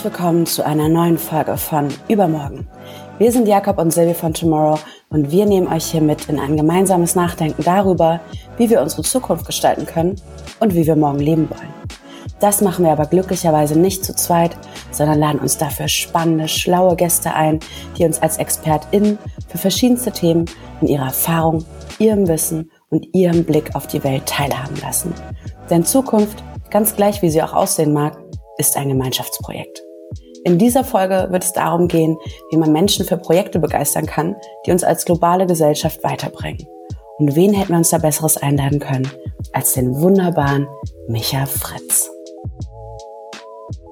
Herzlich willkommen zu einer neuen Folge von Übermorgen. Wir sind Jakob und Silvi von Tomorrow und wir nehmen euch hier mit in ein gemeinsames Nachdenken darüber, wie wir unsere Zukunft gestalten können und wie wir morgen leben wollen. Das machen wir aber glücklicherweise nicht zu zweit, sondern laden uns dafür spannende, schlaue Gäste ein, die uns als ExpertInnen für verschiedenste Themen in ihrer Erfahrung, ihrem Wissen und ihrem Blick auf die Welt teilhaben lassen. Denn Zukunft, ganz gleich wie sie auch aussehen mag, ist ein Gemeinschaftsprojekt. In dieser Folge wird es darum gehen, wie man Menschen für Projekte begeistern kann, die uns als globale Gesellschaft weiterbringen. Und wen hätten wir uns da Besseres einladen können als den wunderbaren Micha Fritz.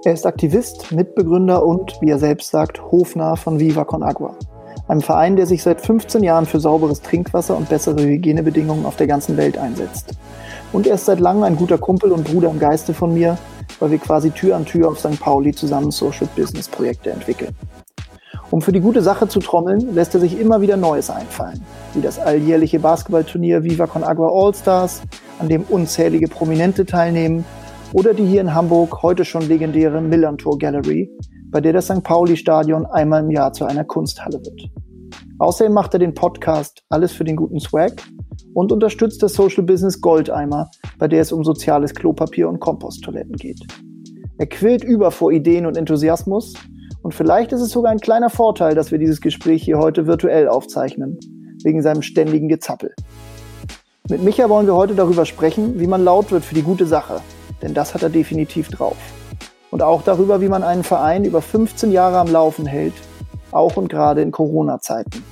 Er ist Aktivist, Mitbegründer und, wie er selbst sagt, Hofnarr von Viva Con Agua, einem Verein, der sich seit 15 Jahren für sauberes Trinkwasser und bessere Hygienebedingungen auf der ganzen Welt einsetzt. Und er ist seit langem ein guter Kumpel und Bruder im Geiste von mir, weil wir quasi Tür an Tür auf St. Pauli zusammen Social Business Projekte entwickeln. Um für die gute Sache zu trommeln, lässt er sich immer wieder Neues einfallen, wie das alljährliche Basketballturnier Viva Con Agua All Stars, an dem unzählige Prominente teilnehmen, oder die hier in Hamburg heute schon legendäre Millantor Gallery, bei der das St. Pauli Stadion einmal im Jahr zu einer Kunsthalle wird. Außerdem macht er den Podcast Alles für den guten Swag und unterstützt das Social Business Goldeimer, bei der es um soziales Klopapier und Komposttoiletten geht. Er quillt über vor Ideen und Enthusiasmus und vielleicht ist es sogar ein kleiner Vorteil, dass wir dieses Gespräch hier heute virtuell aufzeichnen, wegen seinem ständigen Gezappel. Mit Micha wollen wir heute darüber sprechen, wie man laut wird für die gute Sache, denn das hat er definitiv drauf. Und auch darüber, wie man einen Verein über 15 Jahre am Laufen hält, auch und gerade in Corona-Zeiten.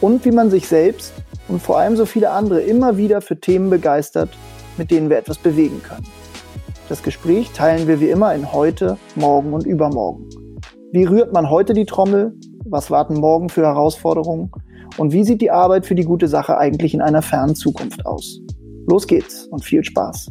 Und wie man sich selbst und vor allem so viele andere immer wieder für Themen begeistert, mit denen wir etwas bewegen können. Das Gespräch teilen wir wie immer in heute, morgen und übermorgen. Wie rührt man heute die Trommel? Was warten morgen für Herausforderungen? Und wie sieht die Arbeit für die gute Sache eigentlich in einer fernen Zukunft aus? Los geht's und viel Spaß.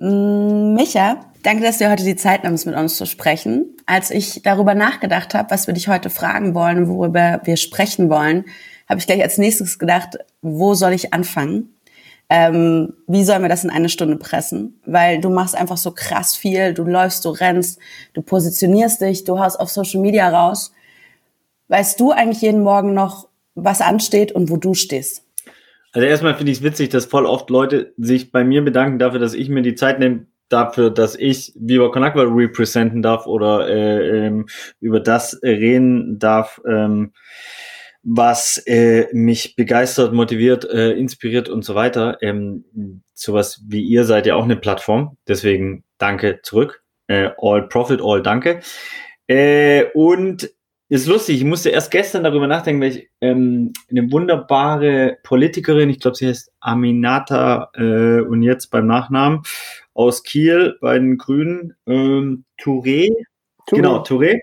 Mm, Micha, danke, dass du heute die Zeit nimmst, mit uns zu sprechen. Als ich darüber nachgedacht habe, was wir dich heute fragen wollen, worüber wir sprechen wollen, habe ich gleich als nächstes gedacht, wo soll ich anfangen? Ähm, wie sollen wir das in eine Stunde pressen? Weil du machst einfach so krass viel, du läufst, du rennst, du positionierst dich, du haust auf Social Media raus. Weißt du eigentlich jeden Morgen noch, was ansteht und wo du stehst? Also erstmal finde ich es witzig, dass voll oft Leute sich bei mir bedanken dafür, dass ich mir die Zeit nehme, dafür, dass ich Viva Conakwa representen darf oder äh, ähm, über das reden darf. Ähm, was äh, mich begeistert, motiviert, äh, inspiriert und so weiter. Ähm, sowas wie ihr seid ja auch eine Plattform, deswegen danke zurück. Äh, all Profit, all danke. Äh, und ist lustig, ich musste erst gestern darüber nachdenken, weil ich ähm, eine wunderbare Politikerin, ich glaube, sie heißt Aminata äh, und jetzt beim Nachnamen aus Kiel bei den Grünen, ähm, Touré. Touré. Genau, Touré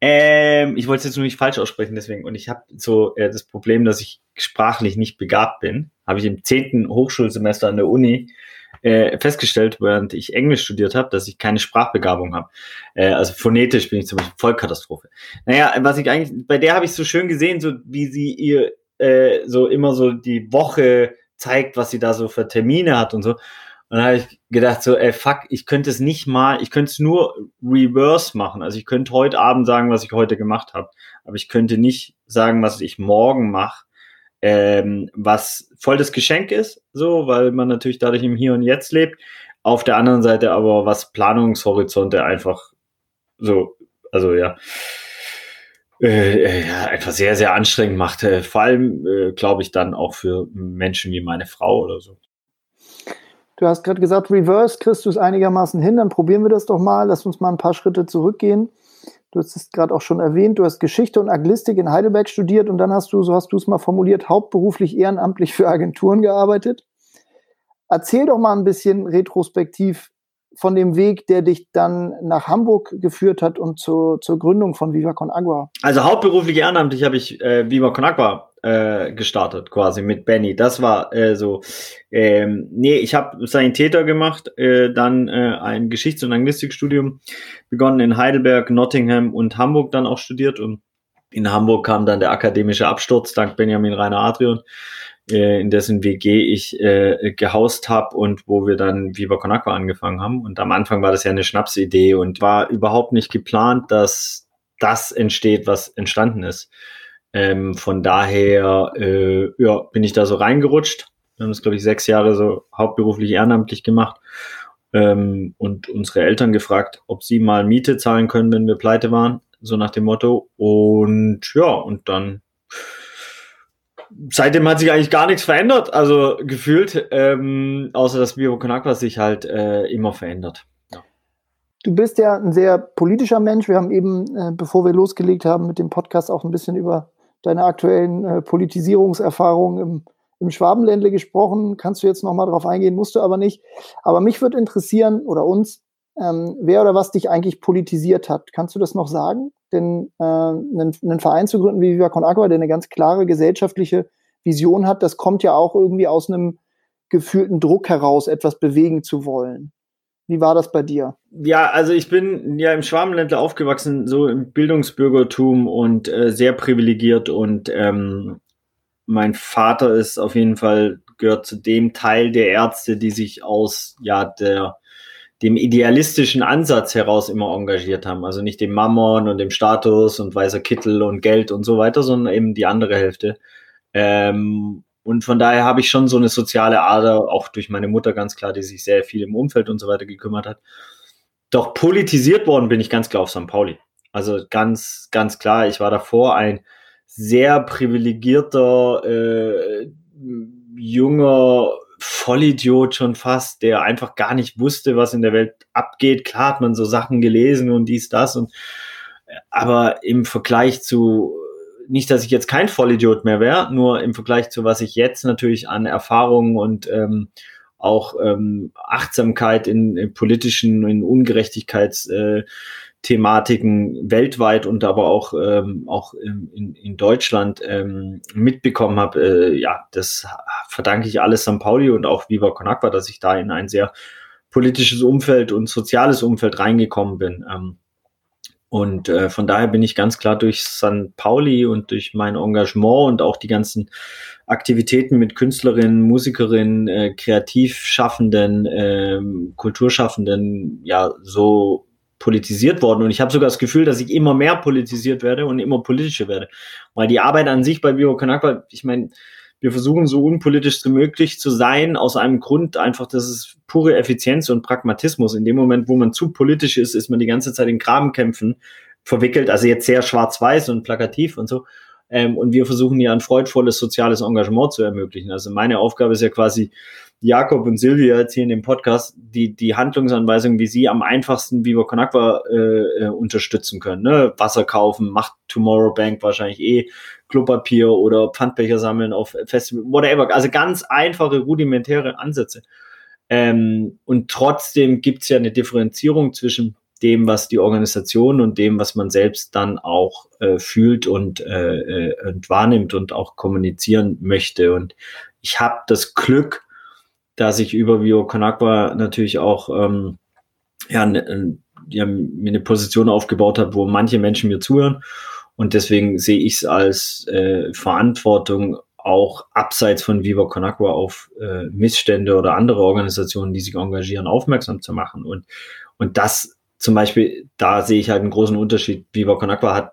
ähm, ich wollte es jetzt nur nicht falsch aussprechen, deswegen. Und ich habe so äh, das Problem, dass ich sprachlich nicht begabt bin. Habe ich im zehnten Hochschulsemester an der Uni äh, festgestellt, während ich Englisch studiert habe, dass ich keine Sprachbegabung habe. Äh, also phonetisch bin ich zum Beispiel Vollkatastrophe. Naja, was ich eigentlich, bei der habe ich so schön gesehen, so wie sie ihr äh, so immer so die Woche zeigt, was sie da so für Termine hat und so. Und dann habe ich gedacht, so, ey, fuck, ich könnte es nicht mal, ich könnte es nur reverse machen. Also ich könnte heute Abend sagen, was ich heute gemacht habe. Aber ich könnte nicht sagen, was ich morgen mache. Ähm, was voll das Geschenk ist, so, weil man natürlich dadurch im Hier und Jetzt lebt. Auf der anderen Seite aber, was Planungshorizonte einfach so, also ja, äh, ja, einfach sehr, sehr anstrengend macht. Äh, vor allem, äh, glaube ich, dann auch für Menschen wie meine Frau oder so. Du hast gerade gesagt, Reverse kriegst du es einigermaßen hin, dann probieren wir das doch mal. Lass uns mal ein paar Schritte zurückgehen. Du hast es gerade auch schon erwähnt, du hast Geschichte und Anglistik in Heidelberg studiert und dann hast du, so hast du es mal formuliert, hauptberuflich ehrenamtlich für Agenturen gearbeitet. Erzähl doch mal ein bisschen retrospektiv von dem Weg, der dich dann nach Hamburg geführt hat und zur, zur Gründung von Viva Con Agua. Also hauptberuflich ehrenamtlich habe ich äh, Viva Con Agua äh, gestartet, quasi mit Benny. Das war äh, so. Ähm, nee, ich habe Sanitäter gemacht, äh, dann äh, ein Geschichts- und Anglistikstudium begonnen in Heidelberg, Nottingham und Hamburg dann auch studiert und in Hamburg kam dann der akademische Absturz dank Benjamin Rainer Adrian. äh, in dessen WG ich äh, gehaust habe und wo wir dann Viva Con angefangen haben. Und am Anfang war das ja eine Schnapsidee und war überhaupt nicht geplant, dass das entsteht, was entstanden ist. Ähm, von daher äh, ja, bin ich da so reingerutscht. Wir haben das, glaube ich, sechs Jahre so hauptberuflich ehrenamtlich gemacht ähm, und unsere Eltern gefragt, ob sie mal Miete zahlen können, wenn wir pleite waren, so nach dem Motto. Und ja, und dann seitdem hat sich eigentlich gar nichts verändert, also gefühlt, ähm, außer dass Vivo Con sich halt äh, immer verändert. Du bist ja ein sehr politischer Mensch. Wir haben eben, äh, bevor wir losgelegt haben, mit dem Podcast auch ein bisschen über deine aktuellen äh, Politisierungserfahrungen im, im Schwabenländle gesprochen. Kannst du jetzt noch mal drauf eingehen, musst du aber nicht. Aber mich würde interessieren, oder uns, ähm, wer oder was dich eigentlich politisiert hat. Kannst du das noch sagen? Denn äh, einen, einen Verein zu gründen wie Viva Con Agua, der eine ganz klare gesellschaftliche Vision hat, das kommt ja auch irgendwie aus einem gefühlten Druck heraus, etwas bewegen zu wollen. Wie war das bei dir? Ja, also ich bin ja im Schwabenländler aufgewachsen, so im Bildungsbürgertum und äh, sehr privilegiert und ähm, mein Vater ist auf jeden Fall gehört zu dem Teil der Ärzte, die sich aus ja der dem idealistischen Ansatz heraus immer engagiert haben. Also nicht dem Mammon und dem Status und weißer Kittel und Geld und so weiter, sondern eben die andere Hälfte. Ähm, und von daher habe ich schon so eine soziale Ader, auch durch meine Mutter ganz klar, die sich sehr viel im Umfeld und so weiter gekümmert hat. Doch politisiert worden bin ich ganz klar auf St. Pauli. Also ganz, ganz klar, ich war davor ein sehr privilegierter, äh, junger Vollidiot schon fast, der einfach gar nicht wusste, was in der Welt abgeht. Klar hat man so Sachen gelesen und dies, das und aber im Vergleich zu nicht, dass ich jetzt kein Vollidiot mehr wäre, nur im Vergleich zu was ich jetzt natürlich an Erfahrungen und ähm, auch ähm, Achtsamkeit in, in politischen, in Ungerechtigkeits äh, weltweit und aber auch, ähm, auch in, in Deutschland ähm, mitbekommen habe, äh, ja, das verdanke ich alles St. Pauli und auch Viva Con Agua, dass ich da in ein sehr politisches Umfeld und soziales Umfeld reingekommen bin. Ähm, und äh, von daher bin ich ganz klar durch St. Pauli und durch mein Engagement und auch die ganzen Aktivitäten mit Künstlerinnen, Musikerinnen, äh, Kreativschaffenden, äh, Kulturschaffenden, ja, so politisiert worden. Und ich habe sogar das Gefühl, dass ich immer mehr politisiert werde und immer politischer werde. Weil die Arbeit an sich bei Vivo Kanakwa, ich meine, wir versuchen so unpolitisch wie möglich zu sein, aus einem Grund einfach, das ist pure Effizienz und Pragmatismus. In dem Moment, wo man zu politisch ist, ist man die ganze Zeit in Grabenkämpfen verwickelt, also jetzt sehr schwarz-weiß und plakativ und so. Ähm, und wir versuchen ja ein freudvolles soziales Engagement zu ermöglichen. Also meine Aufgabe ist ja quasi, Jakob und Silvia jetzt hier in dem Podcast die, die Handlungsanweisung, wie sie am einfachsten Viva Con Agua äh, äh, unterstützen können. Ne? Wasser kaufen, macht Tomorrow Bank wahrscheinlich eh Klopapier oder Pfandbecher sammeln auf Festival, whatever. Also ganz einfache, rudimentäre Ansätze. Ähm, und trotzdem gibt's ja eine Differenzierung zwischen dem, was die Organisation und dem, was man selbst dann auch äh, fühlt und, äh, äh und wahrnimmt und auch kommunizieren möchte. Und ich habe das Glück, dass ich über Vio Conagua natürlich auch ähm, ja, ne, ja, mir eine Position aufgebaut habe, wo manche Menschen mir zuhören. Und deswegen sehe ich es als äh, Verantwortung, auch abseits von Viva Conagua auf äh, Missstände oder andere Organisationen, die sich engagieren, aufmerksam zu machen. Und, und das zum Beispiel, da sehe ich halt einen großen Unterschied. Viva Conagua hat,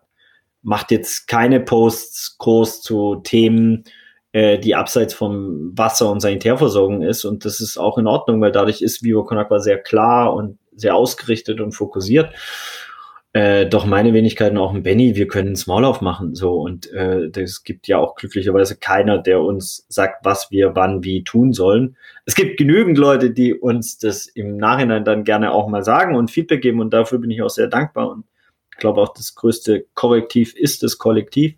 macht jetzt keine Posts groß zu Themen, äh, die abseits vom Wasser- und Sanitärversorgung ist. Und das ist auch in Ordnung, weil dadurch ist Vivo Conakwa sehr klar und sehr ausgerichtet und fokussiert. Äh, doch meine Wenigkeiten auch ein Benny, wir können Small aufmachen. So, und äh, es gibt ja auch glücklicherweise keiner, der uns sagt, was wir wann wie tun sollen. Es gibt genügend Leute, die uns das im Nachhinein dann gerne auch mal sagen und Feedback geben. Und dafür bin ich auch sehr dankbar. Und ich glaube auch, das größte Korrektiv ist das Kollektiv.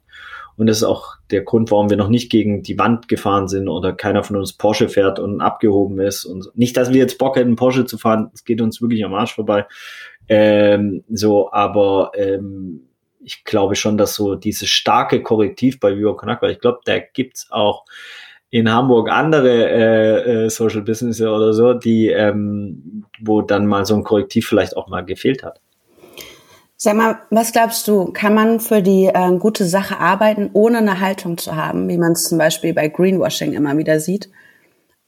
Und das ist auch der Grund, warum wir noch nicht gegen die Wand gefahren sind oder keiner von uns Porsche fährt und abgehoben ist. Und nicht, dass wir jetzt Bock hätten, Porsche zu fahren. Es geht uns wirklich am Arsch vorbei. Ähm, so, aber ähm, ich glaube schon, dass so dieses starke Korrektiv bei Viva Connect, weil ich glaube, da gibt's auch in Hamburg andere äh, äh, Social Business oder so, die, ähm, wo dann mal so ein Korrektiv vielleicht auch mal gefehlt hat. Sag mal, was glaubst du, kann man für die äh, gute Sache arbeiten, ohne eine Haltung zu haben, wie man es zum Beispiel bei Greenwashing immer wieder sieht?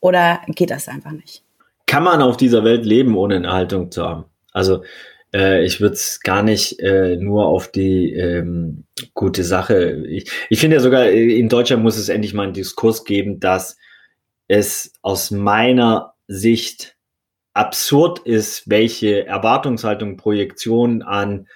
Oder geht das einfach nicht? Kann man auf dieser Welt leben, ohne eine Haltung zu haben? Also äh, ich würde es gar nicht äh, nur auf die ähm, gute Sache. Ich, ich finde ja sogar, äh, in Deutschland muss es endlich mal einen Diskurs geben, dass es aus meiner Sicht absurd ist, welche Erwartungshaltung, Projektion an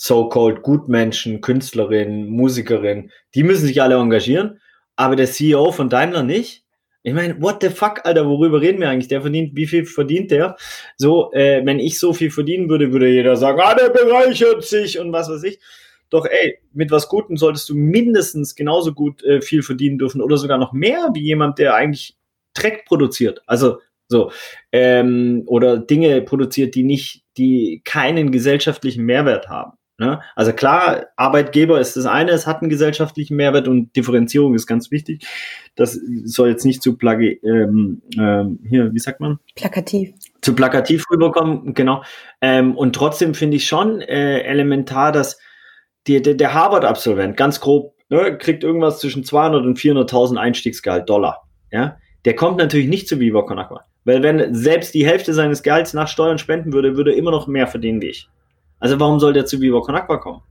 so-called Gutmenschen, Künstlerinnen, Musikerinnen, die müssen sich alle engagieren, aber der CEO von Daimler nicht. Ich meine, what the fuck, Alter, worüber reden wir eigentlich? Der verdient, wie viel verdient der? So, äh, wenn ich so viel verdienen würde, würde jeder sagen, ah, der bereichert sich und was weiß ich. Doch, ey, mit was Gutem solltest du mindestens genauso gut äh, viel verdienen dürfen oder sogar noch mehr wie jemand, der eigentlich Dreck produziert. Also, so, ähm, oder Dinge produziert, die nicht, die keinen gesellschaftlichen Mehrwert haben. Ne? Also klar, Arbeitgeber ist das eine, es hat einen gesellschaftlichen Mehrwert und Differenzierung ist ganz wichtig. Das soll jetzt nicht zu plagi ähm, ähm, hier, wie sagt man? Plakativ. Zu plakativ rüberkommen, genau. Ähm, und trotzdem finde ich schon äh, elementar, dass die, der, der Harvard-Absolvent, ganz grob, ne, kriegt irgendwas zwischen 200 und 400.000 Einstiegsgehalt Dollar. Ja, der kommt natürlich nicht zu Viva Con Agua. Weil wenn selbst die Hälfte seines Gehalts nach Steuern spenden würde, würde er immer noch mehr verdienen wie ich. Also warum soll der zu Viva Con Agua kommen?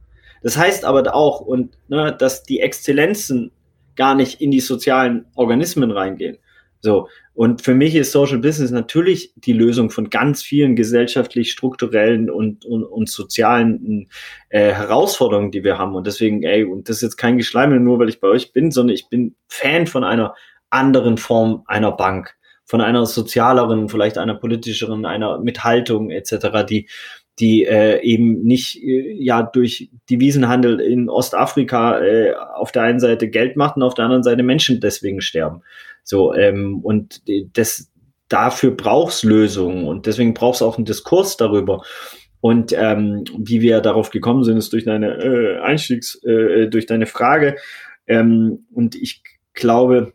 Das heißt aber auch, und ne, dass die Exzellenzen gar nicht in die sozialen Organismen reingehen. So. Und für mich ist Social Business natürlich die Lösung von ganz vielen gesellschaftlich strukturellen und, und, und sozialen äh, Herausforderungen, die wir haben. Und deswegen, ey, und das ist jetzt kein Geschleime, nur weil ich bei euch bin, sondern ich bin Fan von einer anderen Form einer Bank, von einer sozialeren, vielleicht einer politischeren, einer Mithaltung etc., die die äh, eben nicht äh, ja durch Devisenhandel in Ostafrika äh, auf der einen Seite Geld macht und auf der anderen Seite Menschen deswegen sterben. So ähm, und das dafür braucht's Lösungen und deswegen braucht's auch einen Diskurs darüber. Und ähm, wie wir darauf gekommen sind, ist durch deine äh, Einstiegs, äh, durch deine Frage. Ähm, und ich glaube,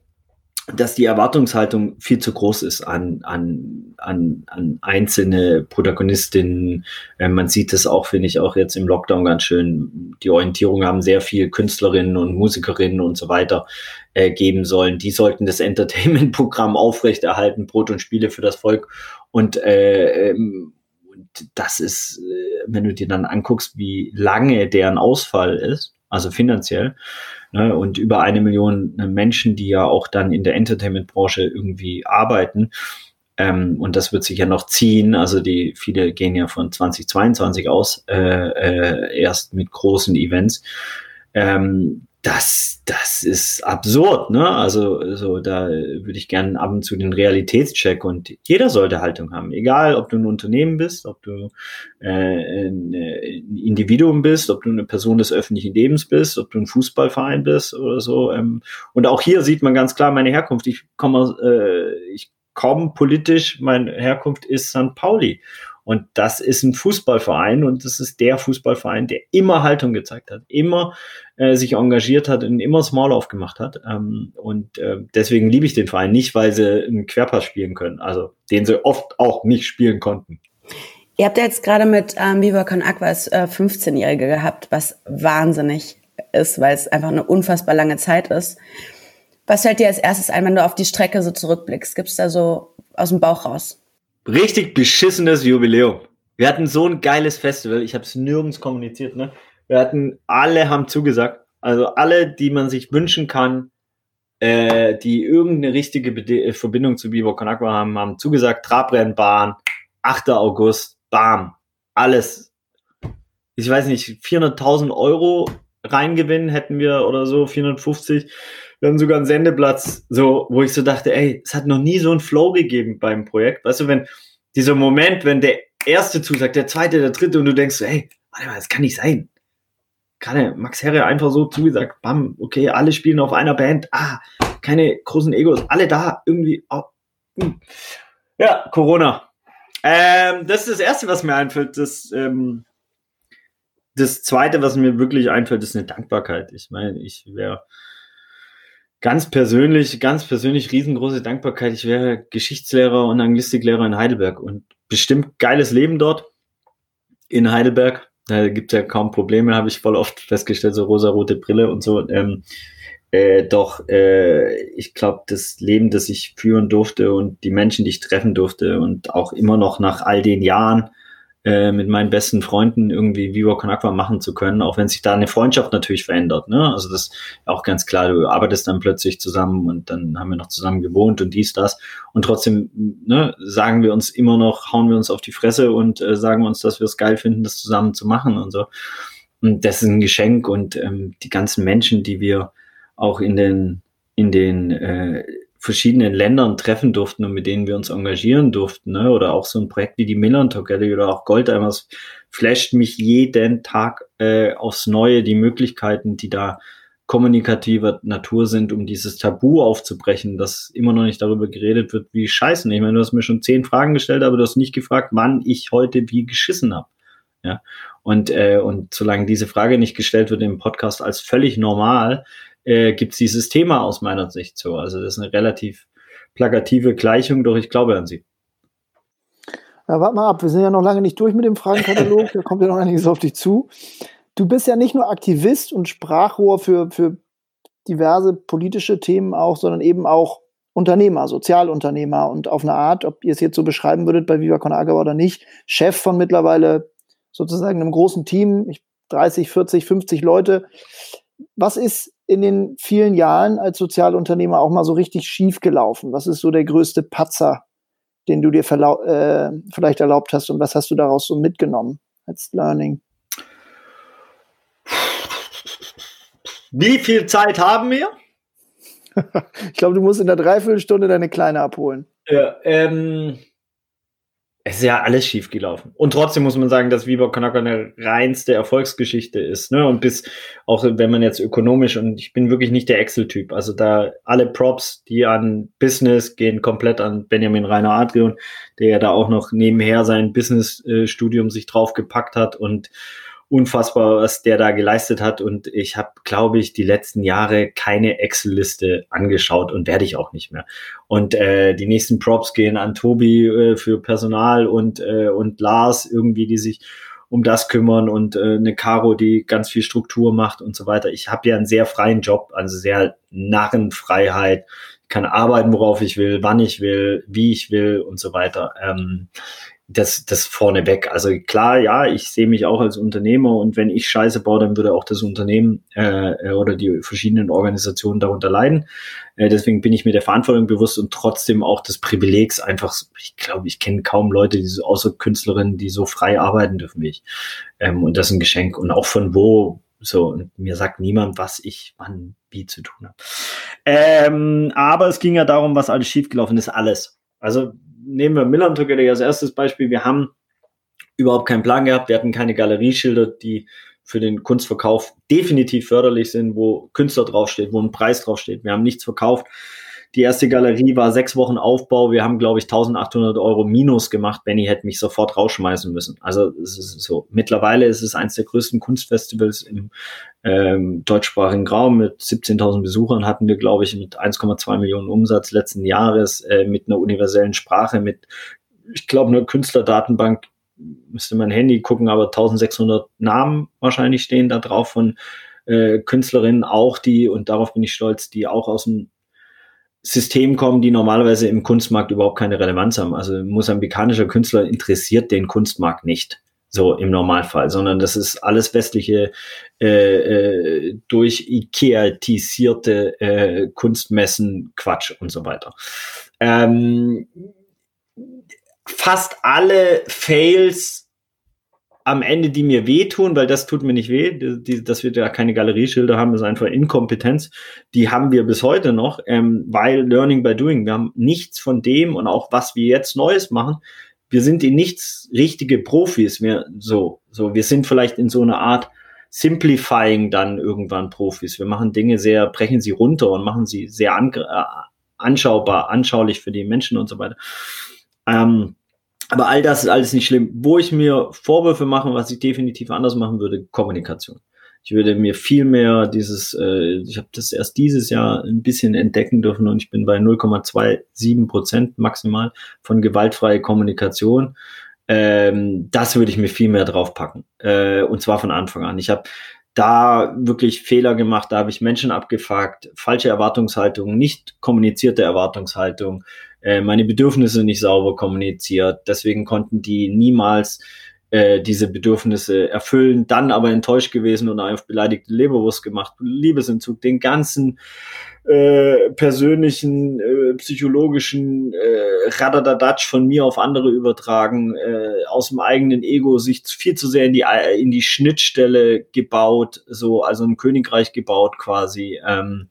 dass die Erwartungshaltung viel zu groß ist an, an, an, an einzelne Protagonistinnen. Äh, man sieht das auch, finde ich, auch jetzt im Lockdown ganz schön. Die Orientierung haben sehr viel Künstlerinnen und Musikerinnen und so weiter äh, geben sollen. Die sollten das Entertainment-Programm aufrechterhalten, Brot und Spiele für das Volk. Und, äh, ähm, das ist, äh, wenn du dir dann anguckst, wie lange deren Ausfall ist, also finanziell, ne, und über eine Million äh, Menschen, die ja auch dann in der Entertainment-Branche irgendwie arbeiten. Ähm, und das wird sich ja noch ziehen. Also die viele gehen ja von 2022 aus, äh, äh, erst mit großen Events. Ähm, das, das ist absurd, ne? Also, so, da würde ich gerne ab und zu den Realitätscheck und jeder sollte Haltung haben. Egal, ob du ein Unternehmen bist, ob du äh, ein, ein Individuum bist, ob du eine Person des öffentlichen Lebens bist, ob du ein Fußballverein bist oder so. Ähm, und auch hier sieht man ganz klar meine Herkunft. Ich komme, äh, ich komme politisch, meine Herkunft ist St. Pauli. Und das ist ein Fußballverein und das ist der Fußballverein, der immer Haltung gezeigt hat, immer äh, sich engagiert hat und immer Small aufgemacht hat. Ähm, und äh, deswegen liebe ich den Verein nicht, weil sie einen Querpass spielen können, also den sie oft auch nicht spielen konnten. Ihr habt ja jetzt gerade mit ähm, Viva Con Aquas äh, 15-Jährige gehabt, was wahnsinnig ist, weil es einfach eine unfassbar lange Zeit ist. Was fällt dir als erstes ein, wenn du auf die Strecke so zurückblickst? Gibt's da so aus dem Bauch raus? Richtig beschissenes Jubiläum. Wir hatten so ein geiles Festival. Ich habe es nirgends kommuniziert. Ne? Wir hatten, alle haben zugesagt. Also alle, die man sich wünschen kann, äh, die irgendeine richtige Bede äh, Verbindung zu Vivo Con Agua haben, haben zugesagt. Trabrennbahn, 8. August, bam, alles. Ich weiß nicht, 400.000 Euro reingewinnen hätten wir oder so, 450 dann sogar einen Sendeplatz, so, wo ich so dachte, ey, es hat noch nie so einen Flow gegeben beim Projekt. Weißt du, wenn dieser Moment, wenn der erste zusagt, der zweite, der dritte und du denkst ey, warte mal, das kann nicht sein. Gerade Max Herre einfach so zugesagt, bam, okay, alle spielen auf einer Band, ah, keine großen Egos, alle da, irgendwie, oh, ja, Corona. Ähm, das ist das Erste, was mir einfällt. Das, ähm, das Zweite, was mir wirklich einfällt, ist eine Dankbarkeit. Ich meine, ich wäre Ganz persönlich, ganz persönlich riesengroße Dankbarkeit. Ich wäre Geschichtslehrer und Anglistiklehrer in Heidelberg und bestimmt geiles Leben dort in Heidelberg. Da gibt es ja kaum Probleme, habe ich voll oft festgestellt, so rosa-rote Brille und so. Ähm, äh, doch äh, ich glaube, das Leben, das ich führen durfte und die Menschen, die ich treffen durfte und auch immer noch nach all den Jahren äh, mit meinen besten Freunden irgendwie Viva Con Aqua machen zu können, auch wenn sich da eine Freundschaft natürlich verändert. Ne? Also das ist auch ganz klar, du arbeitest dann plötzlich zusammen und dann haben wir noch zusammen gewohnt und dies, das. Und trotzdem ne, sagen wir uns immer noch, hauen wir uns auf die Fresse und äh, sagen uns, dass wir es geil finden, das zusammen zu machen und so. Und das ist ein Geschenk und ähm, die ganzen Menschen, die wir auch in den, in den äh, verschiedenen Ländern treffen durften und mit denen wir uns engagieren durften, ne? oder auch so ein Projekt wie die Milan Together oder auch Goldimers, flasht mich jeden Tag äh, aufs Neue die Möglichkeiten, die da kommunikativer Natur sind, um dieses Tabu aufzubrechen, dass immer noch nicht darüber geredet wird, wie scheißen. Ich meine, du hast mir schon zehn Fragen gestellt, aber du hast nicht gefragt, wann ich heute wie geschissen habe. Ja. Und, äh, und solange diese Frage nicht gestellt wird im Podcast als völlig normal, äh, gibt es dieses Thema aus meiner Sicht so. Also das ist eine relativ plakative Gleichung, doch ich glaube an sie. Ja, warte mal ab, wir sind ja noch lange nicht durch mit dem Fragenkatalog, da kommt ja noch einiges auf dich zu. Du bist ja nicht nur Aktivist und Sprachrohr für, für diverse politische Themen auch, sondern eben auch Unternehmer, Sozialunternehmer und auf eine Art, ob ihr es jetzt so beschreiben würdet bei Viva Con Agua oder nicht, Chef von mittlerweile sozusagen einem großen Team, 30, 40, 50 Leute. Was ist in den vielen Jahren als Sozialunternehmer auch mal so richtig schief gelaufen? Was ist so der größte Patzer, den du dir äh, vielleicht erlaubt hast und was hast du daraus so mitgenommen als Learning? Wie viel Zeit haben wir? ich glaube, du musst in der Dreiviertelstunde deine Kleine abholen. Ja, ähm, es ist ja alles schief gelaufen. Und trotzdem muss man sagen, dass Viva Con eine reinste Erfolgsgeschichte ist. Ne? Und bis, auch wenn man jetzt ökonomisch, und ich bin wirklich nicht der Excel-Typ, also da alle Props, die an Business gehen, komplett an Benjamin Rainer Adrian, der ja da auch noch nebenher sein Business-Studium sich draufgepackt hat und unfassbar, was der da geleistet hat. Und ich habe, glaube ich, die letzten Jahre keine Excel-Liste angeschaut und werde ich auch nicht mehr. Und äh, die nächsten Props gehen an Tobi äh, für Personal und, äh, und Lars irgendwie, die sich um das kümmern und äh, eine Caro, die ganz viel Struktur macht und so weiter. Ich habe ja einen sehr freien Job, also sehr Narrenfreiheit. Ich kann arbeiten, worauf ich will, wann ich will, wie ich will und so weiter. Ähm, das, das vorneweg. Also klar, ja, ich sehe mich auch als Unternehmer und wenn ich Scheiße baue, dann würde auch das Unternehmen äh, oder die verschiedenen Organisationen darunter leiden. Äh, deswegen bin ich mir der Verantwortung bewusst und trotzdem auch des Privilegs einfach, ich glaube, ich kenne kaum Leute, die so, außer Künstlerinnen, die so frei arbeiten dürfen wie ich. Ähm, und das ist ein Geschenk. Und auch von wo, so, und mir sagt niemand, was ich wann wie zu tun habe. Ähm, aber es ging ja darum, was alles schiefgelaufen ist, alles. Also nehmen wir Milan Together als erstes Beispiel. Wir haben überhaupt keinen Plan gehabt. Wir hatten keine Galerieschilder, die für den Kunstverkauf definitiv förderlich sind, wo Künstler draufsteht, wo ein Preis draufsteht. Wir haben nichts verkauft. Die erste Galerie war sechs Wochen Aufbau. Wir haben, glaube ich, 1800 Euro Minus gemacht. Benny hätte mich sofort rausschmeißen müssen. Also es ist so. Mittlerweile ist es eines der größten Kunstfestivals im ähm, deutschsprachigen Raum mit 17.000 Besuchern hatten wir, glaube ich, mit 1,2 Millionen Umsatz letzten Jahres äh, mit einer universellen Sprache, mit, ich glaube, einer Künstlerdatenbank müsste mein Handy gucken, aber 1600 Namen wahrscheinlich stehen da drauf von äh, Künstlerinnen auch, die, und darauf bin ich stolz, die auch aus dem System kommen, die normalerweise im Kunstmarkt überhaupt keine Relevanz haben. Also mosambikanischer Künstler interessiert den Kunstmarkt nicht so im Normalfall, sondern das ist alles westliche äh, äh, durch Ikea-tisierte äh, Kunstmessen, Quatsch und so weiter. Ähm, fast alle Fails am Ende, die mir wehtun, weil das tut mir nicht weh, die, dass wir da keine Galerieschilder haben, ist einfach Inkompetenz. Die haben wir bis heute noch, ähm, weil Learning by Doing. Wir haben nichts von dem und auch was wir jetzt Neues machen. Wir sind in nichts richtige Profis mehr. So, so, wir sind vielleicht in so einer Art Simplifying dann irgendwann Profis. Wir machen Dinge sehr, brechen sie runter und machen sie sehr an, äh, anschaubar, anschaulich für die Menschen und so weiter. Ähm, aber all das ist alles nicht schlimm. Wo ich mir Vorwürfe mache, was ich definitiv anders machen würde, Kommunikation. Ich würde mir viel mehr dieses, äh, ich habe das erst dieses Jahr ein bisschen entdecken dürfen und ich bin bei 0,27 Prozent maximal von gewaltfreier Kommunikation. Ähm, das würde ich mir viel mehr draufpacken. Äh, und zwar von Anfang an. Ich habe da wirklich Fehler gemacht, da habe ich Menschen abgefragt, falsche Erwartungshaltung, nicht kommunizierte Erwartungshaltung, äh, meine Bedürfnisse nicht sauber kommuniziert. Deswegen konnten die niemals äh, diese Bedürfnisse erfüllen, dann aber enttäuscht gewesen und auf beleidigte Leberwurst gemacht, Liebesentzug, den ganzen äh, persönlichen, äh, psychologischen äh, Radadadatsch von mir auf andere übertragen, äh, aus dem eigenen Ego sich viel zu sehr in die, äh, in die Schnittstelle gebaut, so, also ein Königreich gebaut quasi. Ähm,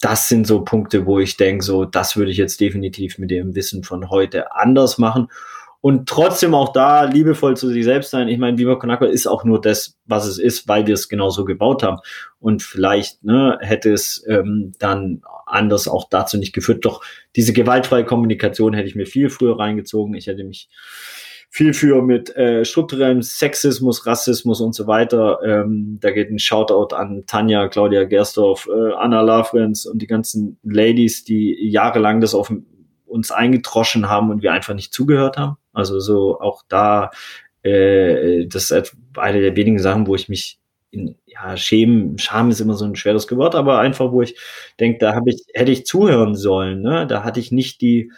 das sind so Punkte, wo ich denke, so, das würde ich jetzt definitiv mit dem Wissen von heute anders machen und trotzdem auch da liebevoll zu sich selbst sein. Ich meine, Viva Con Agua ist auch nur das, was es ist, weil wir es genauso gebaut haben. Und vielleicht ne, hätte es ähm, dann anders auch dazu nicht geführt. Doch diese gewaltfreie Kommunikation hätte ich mir viel früher reingezogen. Ich hätte mich viel für mit äh, strukturellem Sexismus, Rassismus und so weiter. Ähm, da geht ein Shoutout an Tanja, Claudia Gerstorf, äh, Anna Lavrenz und die ganzen Ladies, die jahrelang das auf uns eingetroschen haben und wir einfach nicht zugehört haben. Also so auch da, äh, das ist eine der wenigen Sachen, wo ich mich in, ja, schämen, Scham ist immer so ein schweres Wort, aber einfach, wo ich denke, da habe ich, hätte ich zuhören sollen, ne? Da hatte ich nicht die,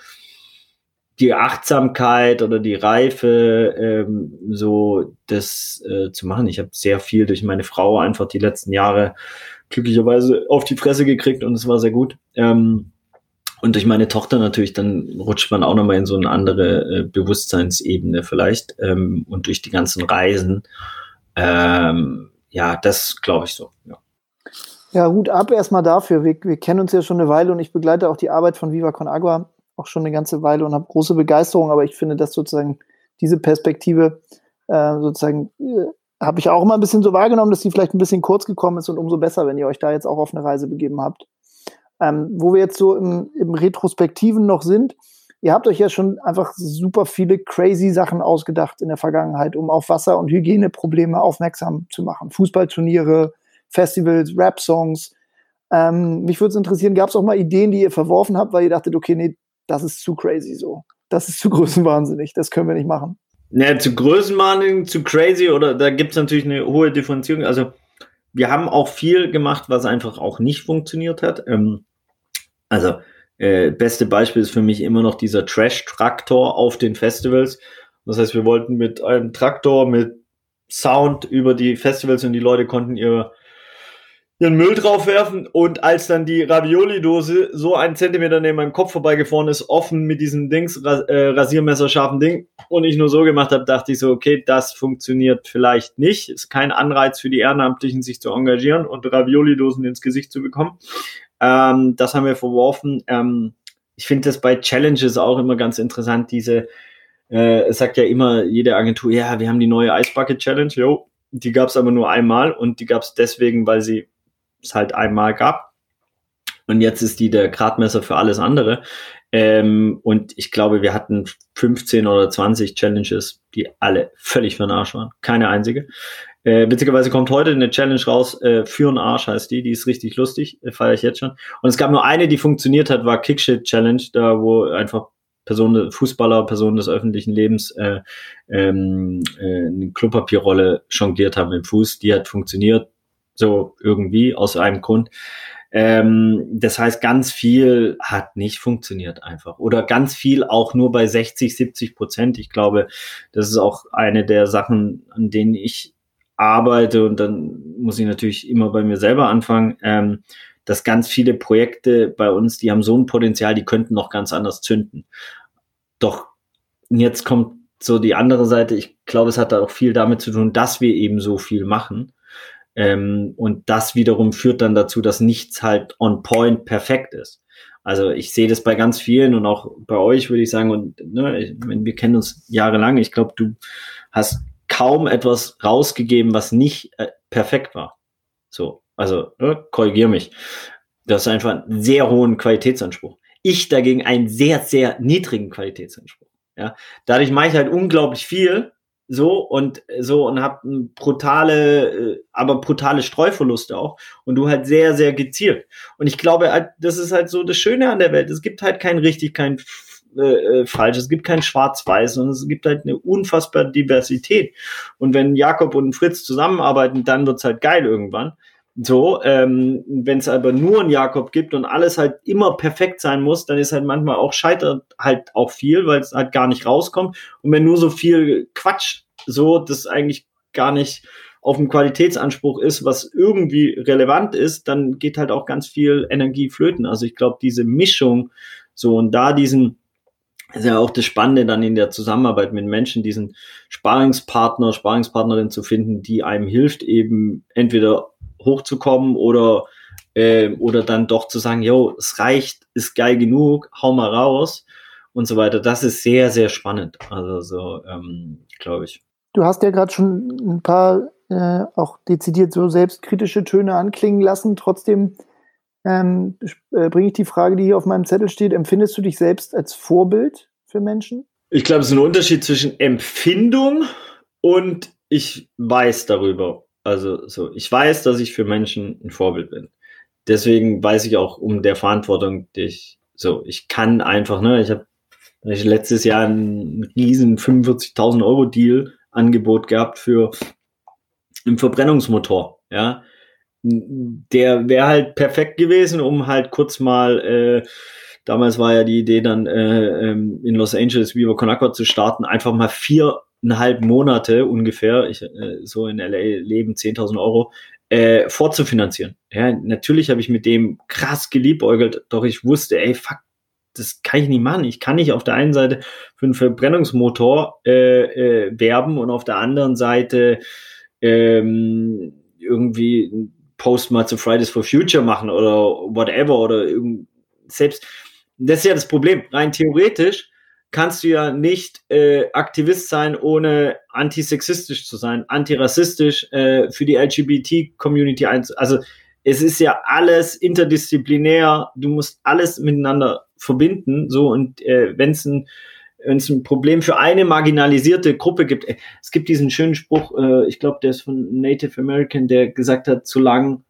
die Achtsamkeit oder die Reife, ähm, so das äh, zu machen. Ich habe sehr viel durch meine Frau einfach die letzten Jahre glücklicherweise auf die Fresse gekriegt und es war sehr gut. Ähm, und durch meine Tochter natürlich, dann rutscht man auch nochmal in so eine andere äh, Bewusstseinsebene vielleicht. Ähm, und durch die ganzen Reisen. Ähm, ja, das glaube ich so. Ja. ja, Hut ab erstmal dafür. Wir, wir kennen uns ja schon eine Weile und ich begleite auch die Arbeit von Viva Con Agua auch schon eine ganze Weile und habe große Begeisterung, aber ich finde, dass sozusagen diese Perspektive äh, sozusagen äh, habe ich auch immer ein bisschen so wahrgenommen, dass die vielleicht ein bisschen kurz gekommen ist und umso besser, wenn ihr euch da jetzt auch auf eine Reise begeben habt. Ähm, wo wir jetzt so im, im Retrospektiven noch sind, ihr habt euch ja schon einfach super viele crazy Sachen ausgedacht in der Vergangenheit, um auf Wasser- und Hygieneprobleme aufmerksam zu machen. Fußballturniere, Festivals, Rap-Songs. Ähm, mich würde es interessieren, gab es auch mal Ideen, die ihr verworfen habt, weil ihr dachtet, okay, nee, das ist zu crazy so. Das ist zu größenwahnsinnig, das können wir nicht machen. Naja, zu größenwahnsinnig, zu crazy oder da gibt es natürlich eine hohe Differenzierung. Also wir haben auch viel gemacht, was einfach auch nicht funktioniert hat. Ähm, also, äh, beste Beispiel ist für mich immer noch dieser Trash-Traktor auf den Festivals. Das heißt, wir wollten mit einem Traktor mit Sound über die Festivals und die Leute konnten ihre ihren Müll draufwerfen und als dann die Ravioli-Dose so einen Zentimeter neben meinem Kopf vorbeigefahren ist, offen mit diesem Dings, Ras äh, Rasiermesserscharfen Ding und ich nur so gemacht habe, dachte ich so, okay, das funktioniert vielleicht nicht. Ist kein Anreiz für die Ehrenamtlichen, sich zu engagieren und Ravioli-Dosen ins Gesicht zu bekommen. Ähm, das haben wir verworfen. Ähm, ich finde das bei Challenges auch immer ganz interessant, diese, äh, sagt ja immer jede Agentur, ja, wir haben die neue Ice Bucket Challenge, jo, die gab es aber nur einmal und die gab es deswegen, weil sie es halt einmal gab. Und jetzt ist die der Gradmesser für alles andere. Ähm, und ich glaube, wir hatten 15 oder 20 Challenges, die alle völlig für den Arsch waren. Keine einzige. Äh, witzigerweise kommt heute eine Challenge raus, äh, für den Arsch heißt die, die ist richtig lustig, äh, feiere ich jetzt schon. Und es gab nur eine, die funktioniert hat, war Kickshit Challenge, da wo einfach Personen, Fußballer, Personen des öffentlichen Lebens äh, ähm, äh, eine Klopapierrolle jongliert haben im Fuß. Die hat funktioniert. So irgendwie aus einem Grund. Ähm, das heißt, ganz viel hat nicht funktioniert einfach. Oder ganz viel auch nur bei 60, 70 Prozent. Ich glaube, das ist auch eine der Sachen, an denen ich arbeite. Und dann muss ich natürlich immer bei mir selber anfangen. Ähm, dass ganz viele Projekte bei uns, die haben so ein Potenzial, die könnten noch ganz anders zünden. Doch jetzt kommt so die andere Seite. Ich glaube, es hat da auch viel damit zu tun, dass wir eben so viel machen ähm, und das wiederum führt dann dazu, dass nichts halt on point perfekt ist. Also ich sehe das bei ganz vielen und auch bei euch würde ich sagen, und ne, wir kennen uns jahrelang, ich glaube, du hast kaum etwas rausgegeben, was nicht äh, perfekt war. So, also ne, korrigier mich. Das ist einfach einen sehr hohen Qualitätsanspruch. Ich dagegen einen sehr, sehr niedrigen Qualitätsanspruch. Ja, dadurch mache ich halt unglaublich viel so und so und hab brutale, äh, aber brutale Streuverluste auch und du halt sehr, sehr gezielt. Und ich glaube, halt, das ist halt so das Schöne an der Welt. Es gibt halt kein richtig, kein äh, äh, falsch. Es gibt kein Schwarz-Weiß, sondern es gibt halt eine unfassbare Diversität. Und wenn Jakob und Fritz zusammenarbeiten, dann wird's halt geil irgendwann. So, ähm, wenn es aber nur einen Jakob gibt und alles halt immer perfekt sein muss, dann ist halt manchmal auch scheitert halt auch viel, weil es halt gar nicht rauskommt. Und wenn nur so viel Quatsch, so, das eigentlich gar nicht auf dem Qualitätsanspruch ist, was irgendwie relevant ist, dann geht halt auch ganz viel Energie flöten. Also ich glaube, diese Mischung, so und da diesen, ist ja auch das Spannende dann in der Zusammenarbeit mit Menschen, diesen Sparingspartner, Sparingspartnerin zu finden, die einem hilft, eben entweder hochzukommen oder, äh, oder dann doch zu sagen, yo, es reicht, ist geil genug, hau mal raus und so weiter. Das ist sehr, sehr spannend. Also so, ähm, glaube ich. Du hast ja gerade schon ein paar äh, auch dezidiert so selbstkritische Töne anklingen lassen. Trotzdem ähm, äh, bringe ich die Frage, die hier auf meinem Zettel steht. Empfindest du dich selbst als Vorbild für Menschen? Ich glaube, es ist ein Unterschied zwischen Empfindung und ich weiß darüber. Also so, ich weiß, dass ich für Menschen ein Vorbild bin. Deswegen weiß ich auch um der Verantwortung, die ich so, ich kann einfach, ne, ich habe letztes Jahr einen riesen 45.000 Euro Deal Angebot gehabt für einen Verbrennungsmotor, ja. Der wäre halt perfekt gewesen, um halt kurz mal, äh, damals war ja die Idee dann äh, ähm, in Los Angeles Viva Con Agua zu starten, einfach mal viereinhalb Monate ungefähr, ich, äh, so in LA leben 10.000 Euro, äh, vorzufinanzieren. Ja, natürlich habe ich mit dem krass geliebäugelt, doch ich wusste, ey, fuck, das kann ich nicht machen. Ich kann nicht auf der einen Seite für einen Verbrennungsmotor äh, äh, werben und auf der anderen Seite ähm, irgendwie einen Post mal zu Fridays for Future machen oder whatever oder selbst. Das ist ja das Problem. Rein theoretisch kannst du ja nicht äh, Aktivist sein, ohne antisexistisch zu sein, antirassistisch äh, für die LGBT-Community einzu. Also es ist ja alles interdisziplinär. Du musst alles miteinander verbinden. So und äh, wenn es ein wenn es ein Problem für eine marginalisierte Gruppe gibt, äh, es gibt diesen schönen Spruch, äh, ich glaube, der ist von Native American, der gesagt hat, solange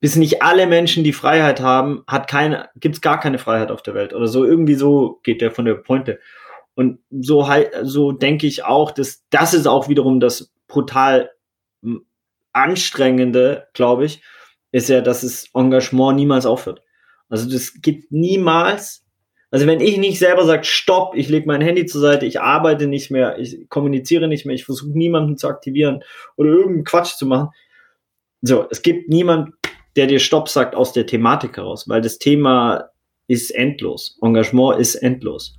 bis nicht alle Menschen die Freiheit haben, hat keine, gibt es gar keine Freiheit auf der Welt oder so. Irgendwie so geht der von der Pointe. Und so so denke ich auch, dass das ist auch wiederum das brutal anstrengende, glaube ich, ist ja, dass das Engagement niemals aufhört. Also das gibt niemals, also wenn ich nicht selber sage, stopp, ich lege mein Handy zur Seite, ich arbeite nicht mehr, ich kommuniziere nicht mehr, ich versuche niemanden zu aktivieren oder irgendeinen Quatsch zu machen. So, es gibt niemand, der dir Stopp sagt aus der Thematik heraus, weil das Thema ist endlos. Engagement ist endlos.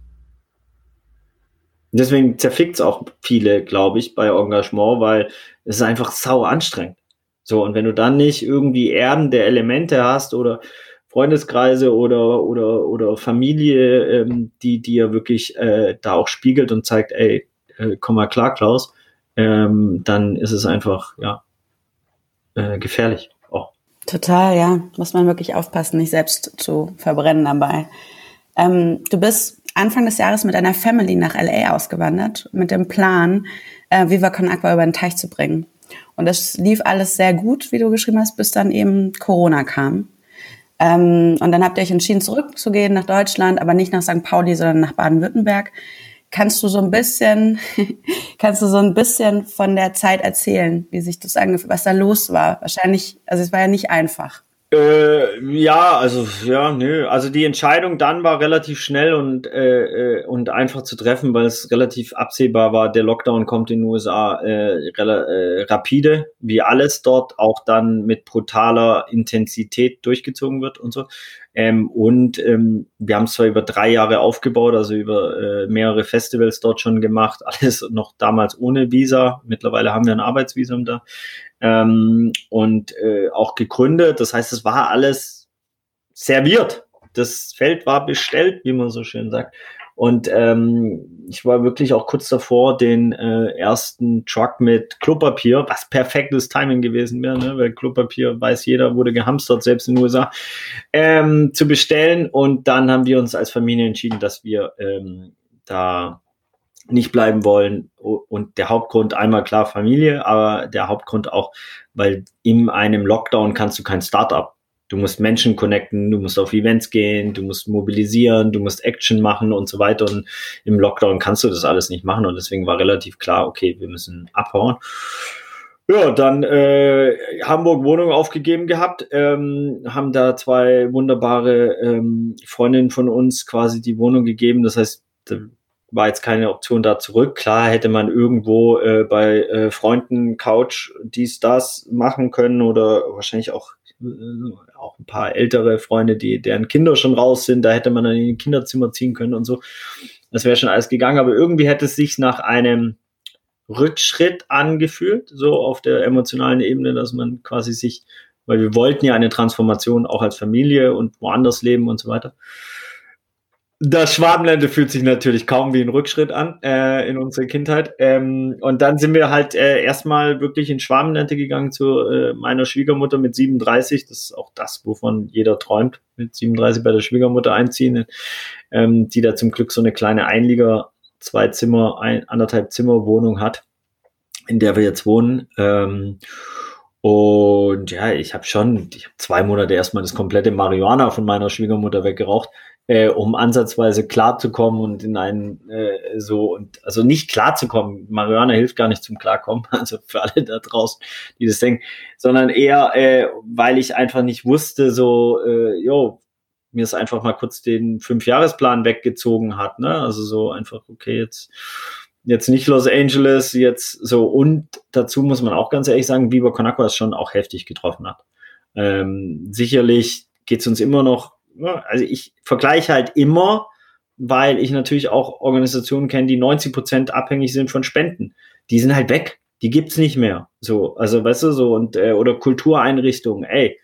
Deswegen zerfickt es auch viele, glaube ich, bei Engagement, weil es ist einfach sau anstrengend. So, und wenn du dann nicht irgendwie Erden der Elemente hast oder Freundeskreise oder, oder, oder Familie, ähm, die dir wirklich äh, da auch spiegelt und zeigt, ey, äh, komm mal klar, Klaus, ähm, dann ist es einfach, ja, äh, gefährlich. Total, ja. Muss man wirklich aufpassen, nicht selbst zu verbrennen dabei. Ähm, du bist Anfang des Jahres mit deiner Family nach LA ausgewandert, mit dem Plan, äh, Viva Con Aqua über den Teich zu bringen. Und das lief alles sehr gut, wie du geschrieben hast, bis dann eben Corona kam. Ähm, und dann habt ihr euch entschieden, zurückzugehen nach Deutschland, aber nicht nach St. Pauli, sondern nach Baden-Württemberg. Kannst du so ein bisschen, kannst du so ein bisschen von der Zeit erzählen, wie sich das angefühlt, was da los war? Wahrscheinlich, also es war ja nicht einfach. Äh, ja, also ja, nö. Also die Entscheidung dann war relativ schnell und äh, äh, und einfach zu treffen, weil es relativ absehbar war. Der Lockdown kommt in den USA äh, äh, rapide, wie alles dort auch dann mit brutaler Intensität durchgezogen wird und so. Ähm, und ähm, wir haben es zwar über drei Jahre aufgebaut, also über äh, mehrere Festivals dort schon gemacht, alles noch damals ohne Visa. Mittlerweile haben wir ein Arbeitsvisum da ähm, und äh, auch gegründet. Das heißt, es war alles serviert. Das Feld war bestellt, wie man so schön sagt. Und ähm, ich war wirklich auch kurz davor, den äh, ersten Truck mit Klopapier, was perfektes Timing gewesen wäre, ne? weil Klopapier, weiß jeder, wurde gehamstert, selbst in den USA, ähm, zu bestellen. Und dann haben wir uns als Familie entschieden, dass wir ähm, da nicht bleiben wollen. Und der Hauptgrund einmal klar Familie, aber der Hauptgrund auch, weil in einem Lockdown kannst du kein Startup Du musst Menschen connecten, du musst auf Events gehen, du musst mobilisieren, du musst Action machen und so weiter. Und im Lockdown kannst du das alles nicht machen. Und deswegen war relativ klar, okay, wir müssen abhauen. Ja, dann äh, Hamburg Wohnung aufgegeben gehabt, ähm, haben da zwei wunderbare ähm, Freundinnen von uns quasi die Wohnung gegeben. Das heißt, war jetzt keine Option da zurück. Klar hätte man irgendwo äh, bei äh, Freunden Couch dies, das machen können oder wahrscheinlich auch äh, auch ein paar ältere Freunde, die, deren Kinder schon raus sind, da hätte man dann in ein Kinderzimmer ziehen können und so. Das wäre schon alles gegangen, aber irgendwie hätte es sich nach einem Rückschritt angefühlt, so auf der emotionalen Ebene, dass man quasi sich, weil wir wollten ja eine Transformation auch als Familie und woanders leben und so weiter. Das Schwabenländer fühlt sich natürlich kaum wie ein Rückschritt an äh, in unserer Kindheit. Ähm, und dann sind wir halt äh, erstmal wirklich in Schwabenländer gegangen zu äh, meiner Schwiegermutter mit 37. Das ist auch das, wovon jeder träumt, mit 37 bei der Schwiegermutter einziehen, ähm, die da zum Glück so eine kleine Einlieger, zwei Zimmer, ein, anderthalb Zimmer Wohnung hat, in der wir jetzt wohnen. Ähm, und ja, ich habe schon, ich habe zwei Monate erstmal das komplette Marihuana von meiner Schwiegermutter weggeraucht äh, um ansatzweise klarzukommen und in einen äh, so und also nicht klarzukommen. Marihuana hilft gar nicht zum Klarkommen, also für alle da draußen, die das denken, sondern eher, äh, weil ich einfach nicht wusste, so, äh, jo, mir ist einfach mal kurz den Fünfjahresplan weggezogen hat, ne? Also so einfach, okay, jetzt jetzt nicht Los Angeles, jetzt so und dazu muss man auch ganz ehrlich sagen, Viva Conakwa ist schon auch heftig getroffen hat. Ähm, sicherlich geht's uns immer noch Ne, also ich vergleiche halt immer, weil ich natürlich auch Organisationen kenne, die 90 Prozent abhängig sind von Spenden. Die sind halt weg. Die gibt's nicht mehr. So, also weißt du, so und äh, oder Kultureinrichtungen, ey.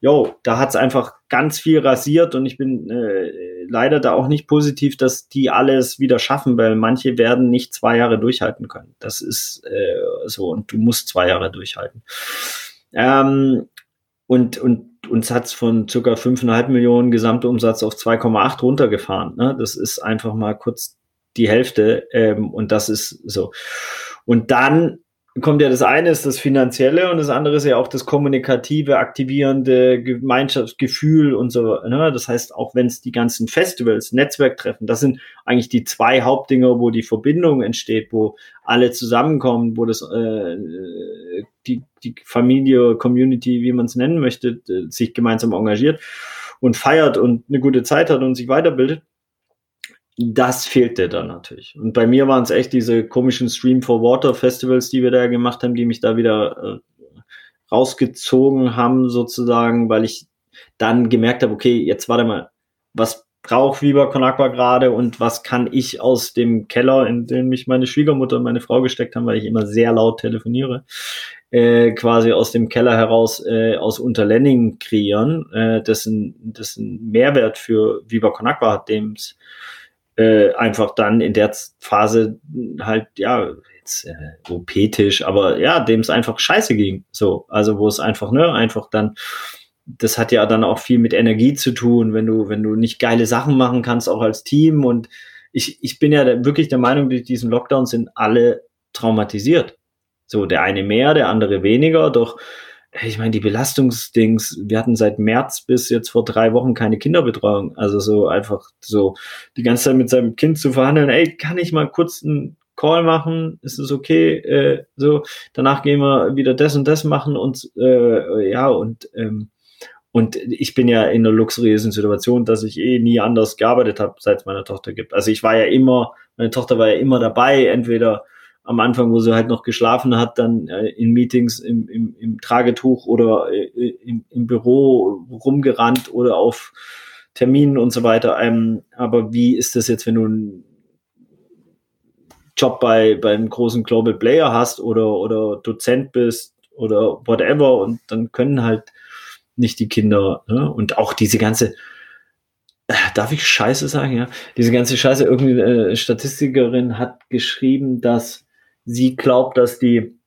Jo, da hat's einfach ganz viel rasiert und ich bin äh, leider da auch nicht positiv, dass die alles wieder schaffen, weil manche werden nicht zwei Jahre durchhalten können. Das ist äh, so und du musst zwei Jahre durchhalten. Ähm, und, und uns hat's von circa fünfeinhalb Millionen Gesamtumsatz auf 2,8 runtergefahren. Ne? Das ist einfach mal kurz die Hälfte ähm, und das ist so. Und dann kommt ja das eine ist das Finanzielle und das andere ist ja auch das kommunikative, aktivierende Gemeinschaftsgefühl und so. Ne? Das heißt, auch wenn es die ganzen Festivals, Netzwerktreffen, das sind eigentlich die zwei Hauptdinger, wo die Verbindung entsteht, wo alle zusammenkommen, wo das äh, die, die Familie, Community, wie man es nennen möchte, sich gemeinsam engagiert und feiert und eine gute Zeit hat und sich weiterbildet das fehlte dann natürlich. Und bei mir waren es echt diese komischen Stream for Water Festivals, die wir da gemacht haben, die mich da wieder äh, rausgezogen haben, sozusagen, weil ich dann gemerkt habe, okay, jetzt warte mal, was braucht Viva Con Agua gerade und was kann ich aus dem Keller, in den mich meine Schwiegermutter und meine Frau gesteckt haben, weil ich immer sehr laut telefoniere, äh, quasi aus dem Keller heraus äh, aus Unterlenning kreieren, äh, dessen, dessen Mehrwert für Viva Con Agua hat, dem es äh, einfach dann in der Phase halt, ja, jetzt äh, opetisch, aber ja, dem es einfach scheiße ging. So, also wo es einfach, ne, einfach dann, das hat ja dann auch viel mit Energie zu tun, wenn du, wenn du nicht geile Sachen machen kannst, auch als Team. Und ich, ich bin ja wirklich der Meinung, durch diesen Lockdown sind alle traumatisiert. So, der eine mehr, der andere weniger, doch ich meine, die Belastungsdings, wir hatten seit März bis jetzt vor drei Wochen keine Kinderbetreuung. Also so einfach so die ganze Zeit mit seinem Kind zu verhandeln, ey, kann ich mal kurz einen Call machen? Ist es okay? Äh, so, danach gehen wir wieder das und das machen und äh, ja, und ähm, und ich bin ja in einer luxuriösen Situation, dass ich eh nie anders gearbeitet habe, seit es meine Tochter gibt. Also ich war ja immer, meine Tochter war ja immer dabei, entweder am Anfang, wo sie halt noch geschlafen hat, dann äh, in Meetings im, im, im Tragetuch oder äh, im, im Büro rumgerannt oder auf Terminen und so weiter. Ähm, aber wie ist das jetzt, wenn du einen Job bei beim großen Global Player hast oder oder Dozent bist oder whatever und dann können halt nicht die Kinder ne? und auch diese ganze äh, Darf ich Scheiße sagen, ja? Diese ganze Scheiße, irgendwie äh, Statistikerin hat geschrieben, dass sie glaubt, dass die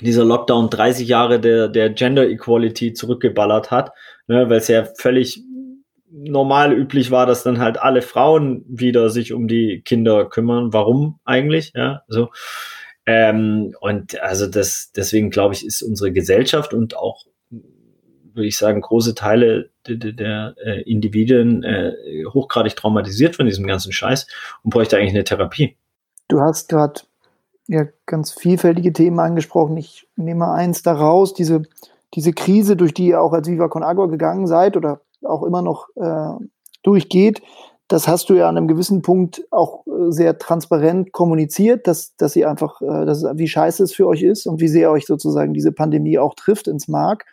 dieser Lockdown 30 Jahre der, der Gender Equality zurückgeballert hat, ne, weil es ja völlig normal üblich war, dass dann halt alle Frauen wieder sich um die Kinder kümmern. Warum eigentlich? Ja, so. Ähm, und also das, deswegen glaube ich, ist unsere Gesellschaft und auch würde ich sagen, große Teile der, der, der äh, Individuen äh, hochgradig traumatisiert von diesem ganzen Scheiß und bräuchte eigentlich eine Therapie. Du hast gerade ja ganz vielfältige Themen angesprochen. Ich nehme mal eins daraus, diese, diese Krise, durch die ihr auch als Viva Con Agua gegangen seid oder auch immer noch äh, durchgeht, das hast du ja an einem gewissen Punkt auch äh, sehr transparent kommuniziert, dass, dass sie einfach, äh, dass, wie scheiße es für euch ist und wie sehr euch sozusagen diese Pandemie auch trifft ins Mark.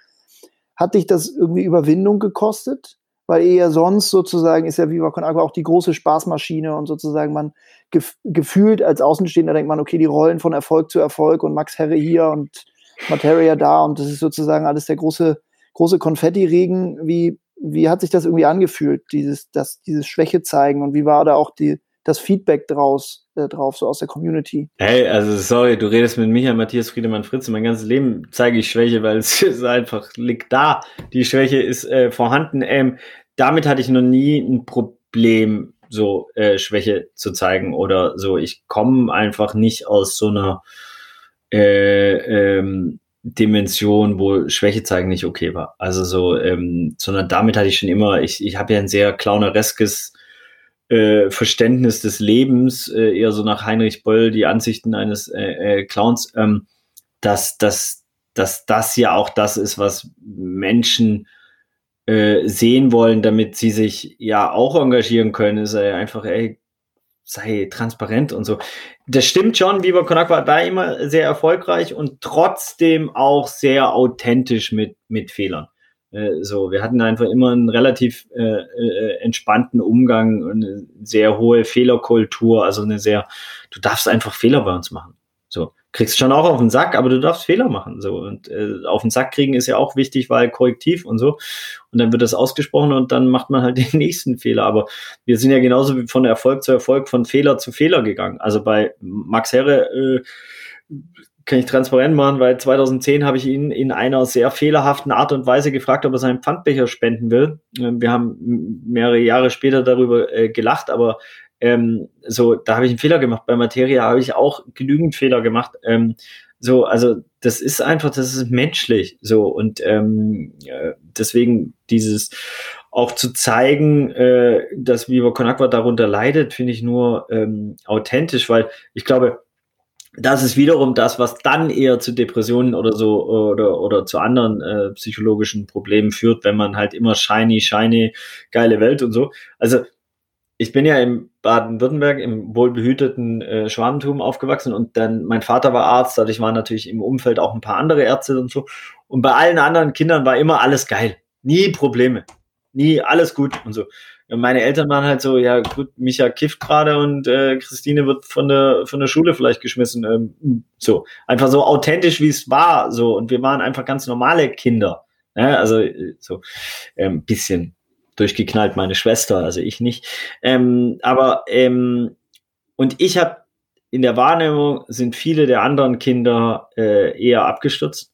Hat dich das irgendwie Überwindung gekostet? Weil eher sonst sozusagen ist ja Viva Con Agua auch die große Spaßmaschine und sozusagen man gef gefühlt als Außenstehender denkt man, okay, die rollen von Erfolg zu Erfolg und Max Herre hier und Materia da und das ist sozusagen alles der große, große Konfetti-Regen. Wie, wie hat sich das irgendwie angefühlt, dieses, das, dieses Schwäche zeigen und wie war da auch die, das Feedback draus, äh, drauf, so aus der Community? Hey, also sorry, du redest mit Michael Matthias Friedemann Fritze. Mein ganzes Leben zeige ich Schwäche, weil es ist einfach liegt da. Die Schwäche ist äh, vorhanden. Ähm, damit hatte ich noch nie ein Problem, so äh, Schwäche zu zeigen oder so. Ich komme einfach nicht aus so einer äh, ähm, Dimension, wo Schwäche zeigen nicht okay war. Also so, ähm, sondern damit hatte ich schon immer, ich, ich habe ja ein sehr clownereskes äh, Verständnis des Lebens, äh, eher so nach Heinrich Boll, die Ansichten eines äh, äh, Clowns, ähm, dass, dass, dass das ja auch das ist, was Menschen äh, sehen wollen, damit sie sich ja auch engagieren können, ist er einfach, ey, sei transparent und so. Das stimmt schon, Viva war immer sehr erfolgreich und trotzdem auch sehr authentisch mit, mit Fehlern. Äh, so, wir hatten einfach immer einen relativ äh, äh, entspannten Umgang, eine sehr hohe Fehlerkultur, also eine sehr, du darfst einfach Fehler bei uns machen. So, kriegst schon auch auf den Sack, aber du darfst Fehler machen. So und äh, auf den Sack kriegen ist ja auch wichtig, weil korrektiv und so. Und dann wird das ausgesprochen und dann macht man halt den nächsten Fehler. Aber wir sind ja genauso von Erfolg zu Erfolg, von Fehler zu Fehler gegangen. Also bei Max Herre äh, kann ich transparent machen, weil 2010 habe ich ihn in einer sehr fehlerhaften Art und Weise gefragt, ob er seinen Pfandbecher spenden will. Ähm, wir haben mehrere Jahre später darüber äh, gelacht, aber ähm, so, da habe ich einen Fehler gemacht. Bei Materia habe ich auch genügend Fehler gemacht. Ähm, so, also das ist einfach, das ist menschlich. So und ähm, deswegen dieses auch zu zeigen, äh, dass Viva Con Agua darunter leidet, finde ich nur ähm, authentisch, weil ich glaube, das ist wiederum das, was dann eher zu Depressionen oder so oder, oder zu anderen äh, psychologischen Problemen führt, wenn man halt immer shiny, shiny, geile Welt und so. Also ich bin ja im Baden-Württemberg im wohlbehüteten äh, Schwanentum aufgewachsen und dann mein Vater war Arzt, dadurch waren natürlich im Umfeld auch ein paar andere Ärzte und so. Und bei allen anderen Kindern war immer alles geil. Nie Probleme. Nie alles gut und so. Und meine Eltern waren halt so, ja gut, Micha kifft gerade und äh, Christine wird von der von der Schule vielleicht geschmissen. Ähm, so. Einfach so authentisch, wie es war. So. Und wir waren einfach ganz normale Kinder. Ne? Also äh, so ein ähm, bisschen durchgeknallt, meine Schwester, also ich nicht. Ähm, aber ähm, und ich habe in der Wahrnehmung sind viele der anderen Kinder äh, eher abgestürzt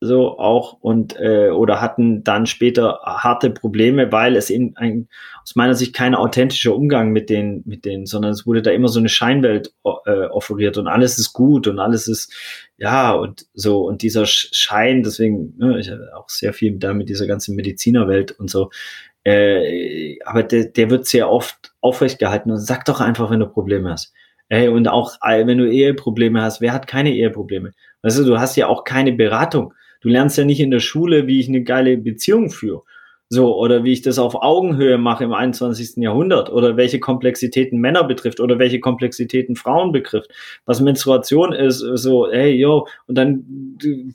so auch und äh, oder hatten dann später harte Probleme, weil es in ein, aus meiner Sicht kein authentischer Umgang mit den mit denen, sondern es wurde da immer so eine Scheinwelt äh, offeriert und alles ist gut und alles ist ja und so und dieser Schein, deswegen ne, ich habe auch sehr viel da mit dieser ganzen Medizinerwelt und so äh, aber der, der wird sehr oft aufrecht gehalten und sag doch einfach, wenn du Probleme hast. Ey, und auch wenn du Eheprobleme hast, wer hat keine Eheprobleme? Weißt du, du hast ja auch keine Beratung. Du lernst ja nicht in der Schule, wie ich eine geile Beziehung führe. So, oder wie ich das auf Augenhöhe mache im 21. Jahrhundert oder welche Komplexitäten Männer betrifft oder welche Komplexitäten Frauen betrifft. Was Menstruation ist, so, hey, yo, und dann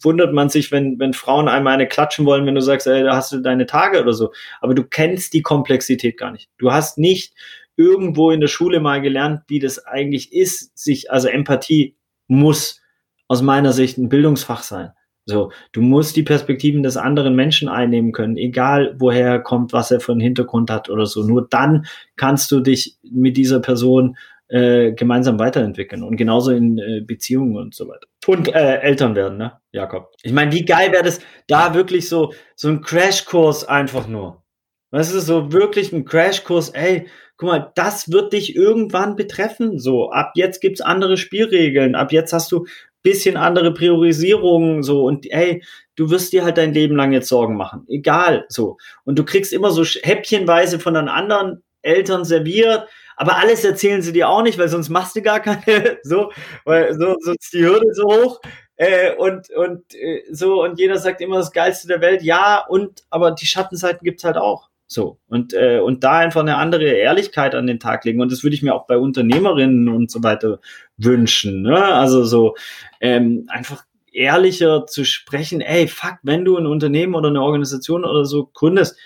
wundert man sich, wenn, wenn Frauen einmal eine klatschen wollen, wenn du sagst, ey, da hast du deine Tage oder so. Aber du kennst die Komplexität gar nicht. Du hast nicht irgendwo in der Schule mal gelernt, wie das eigentlich ist, sich, also Empathie muss aus meiner Sicht ein Bildungsfach sein. So, du musst die Perspektiven des anderen Menschen einnehmen können, egal woher er kommt, was er für einen Hintergrund hat oder so. Nur dann kannst du dich mit dieser Person äh, gemeinsam weiterentwickeln und genauso in äh, Beziehungen und so weiter. Und äh, Eltern werden, ne, Jakob? Ich meine, wie geil wäre das, da wirklich so so ein Crashkurs einfach nur. Weißt du, so wirklich ein Crashkurs, ey, guck mal, das wird dich irgendwann betreffen. So, ab jetzt gibt's andere Spielregeln. Ab jetzt hast du bisschen andere Priorisierung so. Und ey, du wirst dir halt dein Leben lang jetzt Sorgen machen, egal so. Und du kriegst immer so häppchenweise von den anderen Eltern serviert, aber alles erzählen sie dir auch nicht, weil sonst machst du gar keine so, weil so, sonst ist die Hürde so hoch. Äh, und und äh, so. Und jeder sagt immer das geilste der Welt, ja und aber die Schattenseiten gibt's halt auch. So, und, äh, und da einfach eine andere Ehrlichkeit an den Tag legen. Und das würde ich mir auch bei Unternehmerinnen und so weiter wünschen. Ne? Also so ähm, einfach ehrlicher zu sprechen, ey, fuck, wenn du ein Unternehmen oder eine Organisation oder so gründest,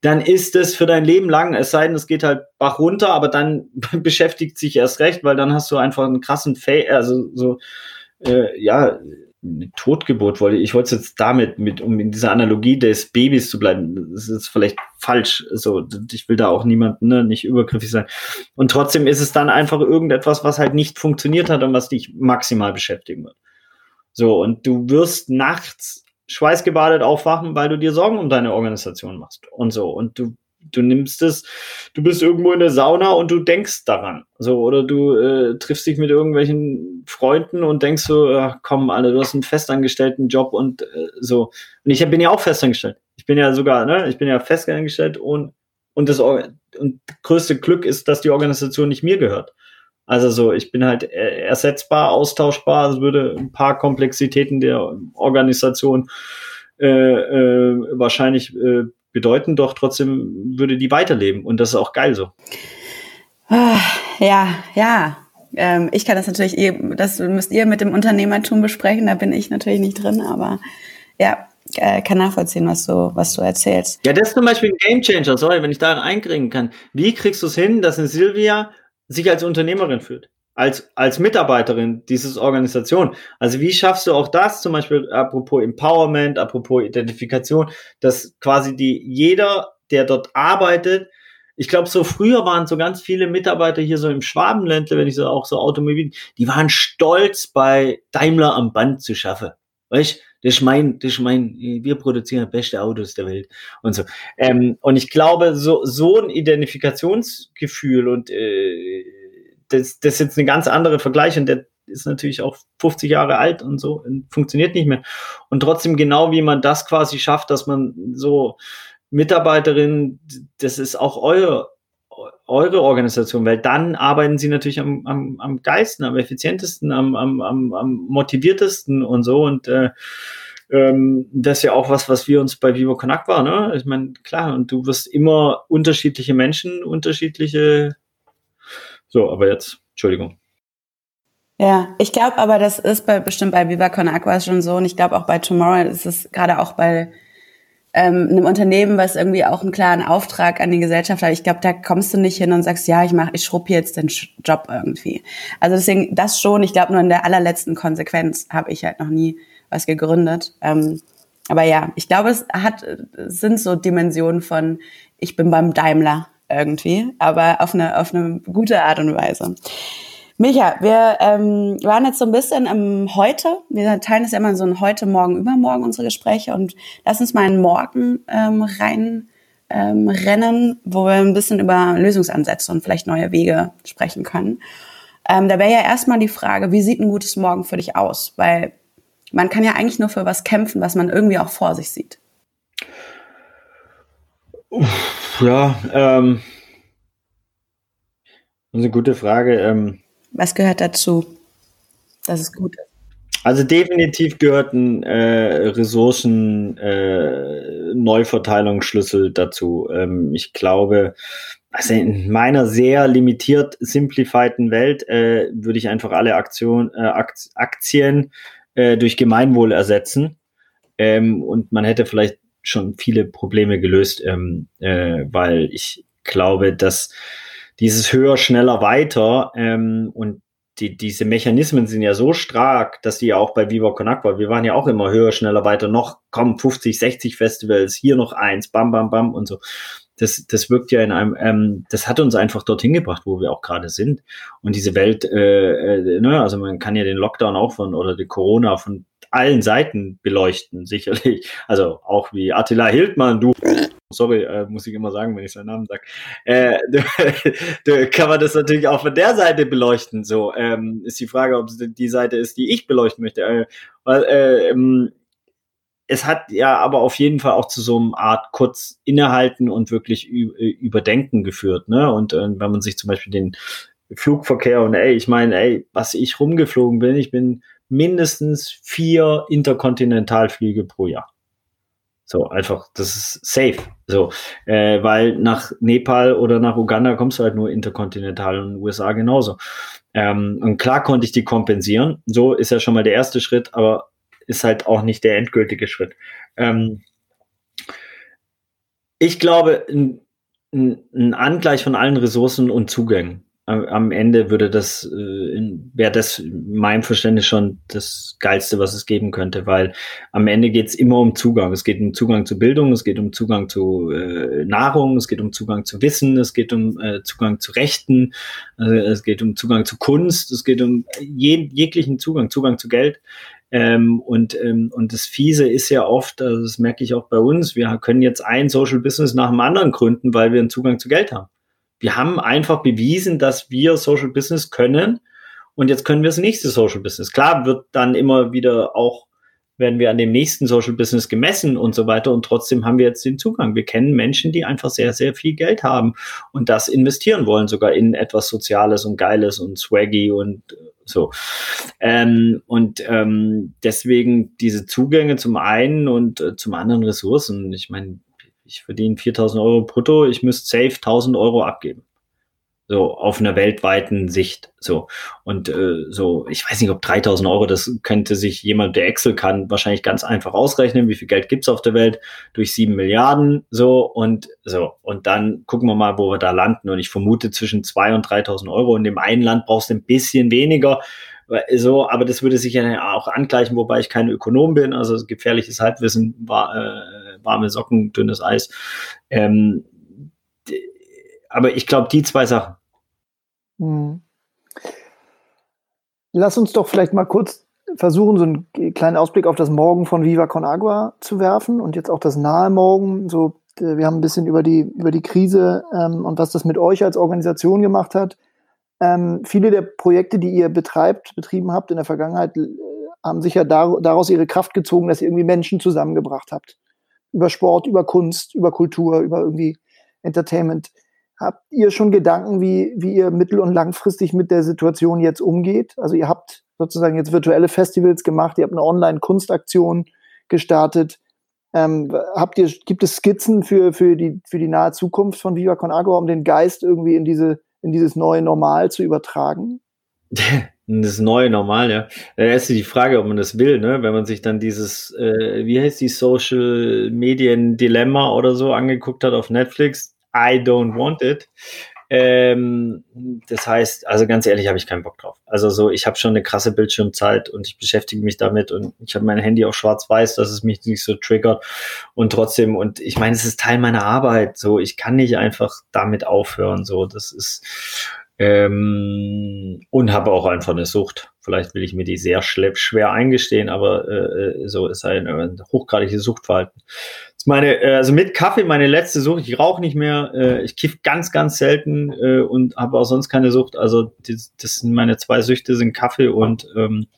dann ist es für dein Leben lang, es sei denn, es geht halt Bach runter, aber dann beschäftigt sich erst recht, weil dann hast du einfach einen krassen Fail, also so, äh, ja, eine Totgeburt wollte. Ich wollte es jetzt damit, mit, um in dieser Analogie des Babys zu bleiben. Das ist vielleicht falsch. So, ich will da auch niemanden ne, nicht übergriffig sein. Und trotzdem ist es dann einfach irgendetwas, was halt nicht funktioniert hat und was dich maximal beschäftigen wird. So, und du wirst nachts schweißgebadet aufwachen, weil du dir Sorgen um deine Organisation machst und so. Und du du nimmst es, du bist irgendwo in der Sauna und du denkst daran. So, oder du äh, triffst dich mit irgendwelchen Freunden und denkst so, ach, komm, alle, du hast einen festangestellten Job und äh, so. Und ich bin ja auch festangestellt. Ich bin ja sogar, ne, ich bin ja festangestellt und, und das und größte Glück ist, dass die Organisation nicht mir gehört. Also so, ich bin halt äh, ersetzbar, austauschbar, es würde ein paar Komplexitäten der Organisation äh, äh, wahrscheinlich äh, bedeuten, doch trotzdem würde die weiterleben und das ist auch geil so. Ah, ja, ja. Ähm, ich kann das natürlich, das müsst ihr mit dem Unternehmertum besprechen, da bin ich natürlich nicht drin, aber ja, äh, kann nachvollziehen, was du, was du erzählst. Ja, das ist zum Beispiel ein Gamechanger, sorry, wenn ich da einkriegen kann. Wie kriegst du es hin, dass eine Silvia sich als Unternehmerin fühlt? Als, als Mitarbeiterin dieses Organisation. Also wie schaffst du auch das, zum Beispiel apropos Empowerment, apropos Identifikation, dass quasi die, jeder, der dort arbeitet, ich glaube, so früher waren so ganz viele Mitarbeiter hier so im Schwabenländle, wenn ich so auch so Automobil, die waren stolz bei Daimler am Band zu schaffen. Weißt das ist mein, das ist mein, wir produzieren beste Autos der Welt und so. Ähm, und ich glaube, so, so ein Identifikationsgefühl und äh, das, das ist jetzt eine ganz andere Vergleich und der ist natürlich auch 50 Jahre alt und so und funktioniert nicht mehr. Und trotzdem genau wie man das quasi schafft, dass man so Mitarbeiterinnen, das ist auch euer, eure Organisation, weil dann arbeiten sie natürlich am, am, am geilsten, am effizientesten, am, am, am, am motiviertesten und so und äh, ähm, das ist ja auch was, was wir uns bei Vivo Connect war, ne? Ich meine, klar, und du wirst immer unterschiedliche Menschen, unterschiedliche so, aber jetzt, Entschuldigung. Ja, ich glaube aber, das ist bei, bestimmt bei Viva Con Aqua schon so und ich glaube auch bei Tomorrow ist es gerade auch bei ähm, einem Unternehmen, was irgendwie auch einen klaren Auftrag an die Gesellschaft hat. Ich glaube, da kommst du nicht hin und sagst, ja, ich mache, ich schrubb jetzt den Job irgendwie. Also deswegen das schon. Ich glaube, nur in der allerletzten Konsequenz habe ich halt noch nie was gegründet. Ähm, aber ja, ich glaube, es hat, sind so Dimensionen von, ich bin beim Daimler irgendwie, aber auf eine, auf eine gute Art und Weise. Micha, wir ähm, waren jetzt so ein bisschen im Heute. Wir teilen es ja immer so ein Heute, Morgen, Übermorgen unsere Gespräche und lass uns mal in Morgen ähm, rein ähm, wo wir ein bisschen über Lösungsansätze und vielleicht neue Wege sprechen können. Ähm, da wäre ja erstmal die Frage, wie sieht ein gutes Morgen für dich aus? Weil man kann ja eigentlich nur für was kämpfen, was man irgendwie auch vor sich sieht. Ja, ähm, das ist eine gute Frage. Ähm, Was gehört dazu, dass es gut ist? Also definitiv gehört ein äh, Ressourcen äh, Neuverteilungsschlüssel dazu. Ähm, ich glaube, also in meiner sehr limitiert simplifierten Welt äh, würde ich einfach alle Aktion, äh, Aktien äh, durch Gemeinwohl ersetzen. Ähm, und man hätte vielleicht schon viele Probleme gelöst, ähm, äh, weil ich glaube, dass dieses höher, schneller, weiter ähm, und die, diese Mechanismen sind ja so stark, dass die ja auch bei Viva Con Agua, wir waren ja auch immer höher, schneller, weiter, noch kommen 50, 60 Festivals, hier noch eins, bam, bam, bam und so. Das, das wirkt ja in einem, ähm, das hat uns einfach dorthin gebracht, wo wir auch gerade sind. Und diese Welt, äh, äh, ne, also man kann ja den Lockdown auch von oder die Corona von allen Seiten beleuchten, sicherlich. Also auch wie Attila Hildmann, du, sorry, äh, muss ich immer sagen, wenn ich seinen Namen sage, äh, kann man das natürlich auch von der Seite beleuchten. So ähm, ist die Frage, ob es die Seite ist, die ich beleuchten möchte. Äh, weil äh, ähm, es hat ja aber auf jeden Fall auch zu so einem Art kurz innehalten und wirklich überdenken geführt. Ne? Und äh, wenn man sich zum Beispiel den Flugverkehr und ey, ich meine, ey, was ich rumgeflogen bin, ich bin mindestens vier Interkontinentalflüge pro Jahr. So, einfach, das ist safe. So, äh, weil nach Nepal oder nach Uganda kommst du halt nur interkontinental und USA genauso. Ähm, und klar konnte ich die kompensieren. So ist ja schon mal der erste Schritt, aber ist halt auch nicht der endgültige Schritt. Ähm, ich glaube, ein, ein Angleich von allen Ressourcen und Zugängen am Ende würde das, äh, wäre das in meinem Verständnis schon das Geilste, was es geben könnte, weil am Ende geht es immer um Zugang. Es geht um Zugang zu Bildung, es geht um Zugang zu äh, Nahrung, es geht um Zugang zu Wissen, es geht um äh, Zugang zu Rechten, äh, es geht um Zugang zu Kunst, es geht um je, jeglichen Zugang, Zugang zu Geld. Ähm, und, ähm, und das Fiese ist ja oft, also das merke ich auch bei uns, wir können jetzt ein Social Business nach dem anderen gründen, weil wir einen Zugang zu Geld haben. Wir haben einfach bewiesen, dass wir Social Business können. Und jetzt können wir das nächste Social Business. Klar wird dann immer wieder auch, werden wir an dem nächsten Social Business gemessen und so weiter. Und trotzdem haben wir jetzt den Zugang. Wir kennen Menschen, die einfach sehr, sehr viel Geld haben und das investieren wollen, sogar in etwas Soziales und Geiles und Swaggy und so. Ähm, und ähm, deswegen diese Zugänge zum einen und äh, zum anderen Ressourcen. Ich meine, ich verdiene 4000 Euro brutto, ich müsste safe 1000 Euro abgeben. So, auf einer weltweiten Sicht. So. Und äh, so, ich weiß nicht, ob 3000 Euro, das könnte sich jemand, der Excel kann, wahrscheinlich ganz einfach ausrechnen, wie viel Geld gibt's auf der Welt, durch sieben Milliarden, so, und so. Und dann gucken wir mal, wo wir da landen. Und ich vermute zwischen zwei und 3000 Euro. In dem einen Land brauchst du ein bisschen weniger, so, aber das würde sich ja auch angleichen, wobei ich kein Ökonom bin, also gefährliches Halbwissen, war, äh, warme Socken, dünnes Eis. Ähm, aber ich glaube, die zwei Sachen. Hm. Lass uns doch vielleicht mal kurz versuchen, so einen kleinen Ausblick auf das Morgen von Viva Con Agua zu werfen und jetzt auch das nahe Morgen. So, wir haben ein bisschen über die, über die Krise ähm, und was das mit euch als Organisation gemacht hat ähm, viele der Projekte, die ihr betreibt, betrieben habt in der Vergangenheit, haben sicher dar daraus ihre Kraft gezogen, dass ihr irgendwie Menschen zusammengebracht habt. Über Sport, über Kunst, über Kultur, über irgendwie Entertainment. Habt ihr schon Gedanken, wie, wie ihr mittel- und langfristig mit der Situation jetzt umgeht? Also ihr habt sozusagen jetzt virtuelle Festivals gemacht, ihr habt eine Online-Kunstaktion gestartet. Ähm, habt ihr, gibt es Skizzen für, für, die, für die nahe Zukunft von Viva Con Agua, um den Geist irgendwie in diese in dieses neue Normal zu übertragen? das neue Normal, ja. Da ist die Frage, ob man das will, ne? Wenn man sich dann dieses, äh, wie heißt die Social Medien Dilemma oder so angeguckt hat auf Netflix, I don't want it. Ähm, das heißt, also ganz ehrlich, habe ich keinen Bock drauf. Also so, ich habe schon eine krasse Bildschirmzeit und ich beschäftige mich damit und ich habe mein Handy auch schwarz-weiß, dass es mich nicht so triggert und trotzdem und ich meine, es ist Teil meiner Arbeit. So, ich kann nicht einfach damit aufhören. So, das ist ähm, und habe auch einfach eine Sucht. Vielleicht will ich mir die sehr schwer eingestehen, aber äh, so ist ein, ein hochgradiges Suchtverhalten. Das meine, äh, also mit Kaffee meine letzte Sucht. Ich rauche nicht mehr, äh, ich kiff ganz, ganz selten äh, und habe auch sonst keine Sucht. Also das, das sind meine zwei Süchte sind Kaffee und ähm,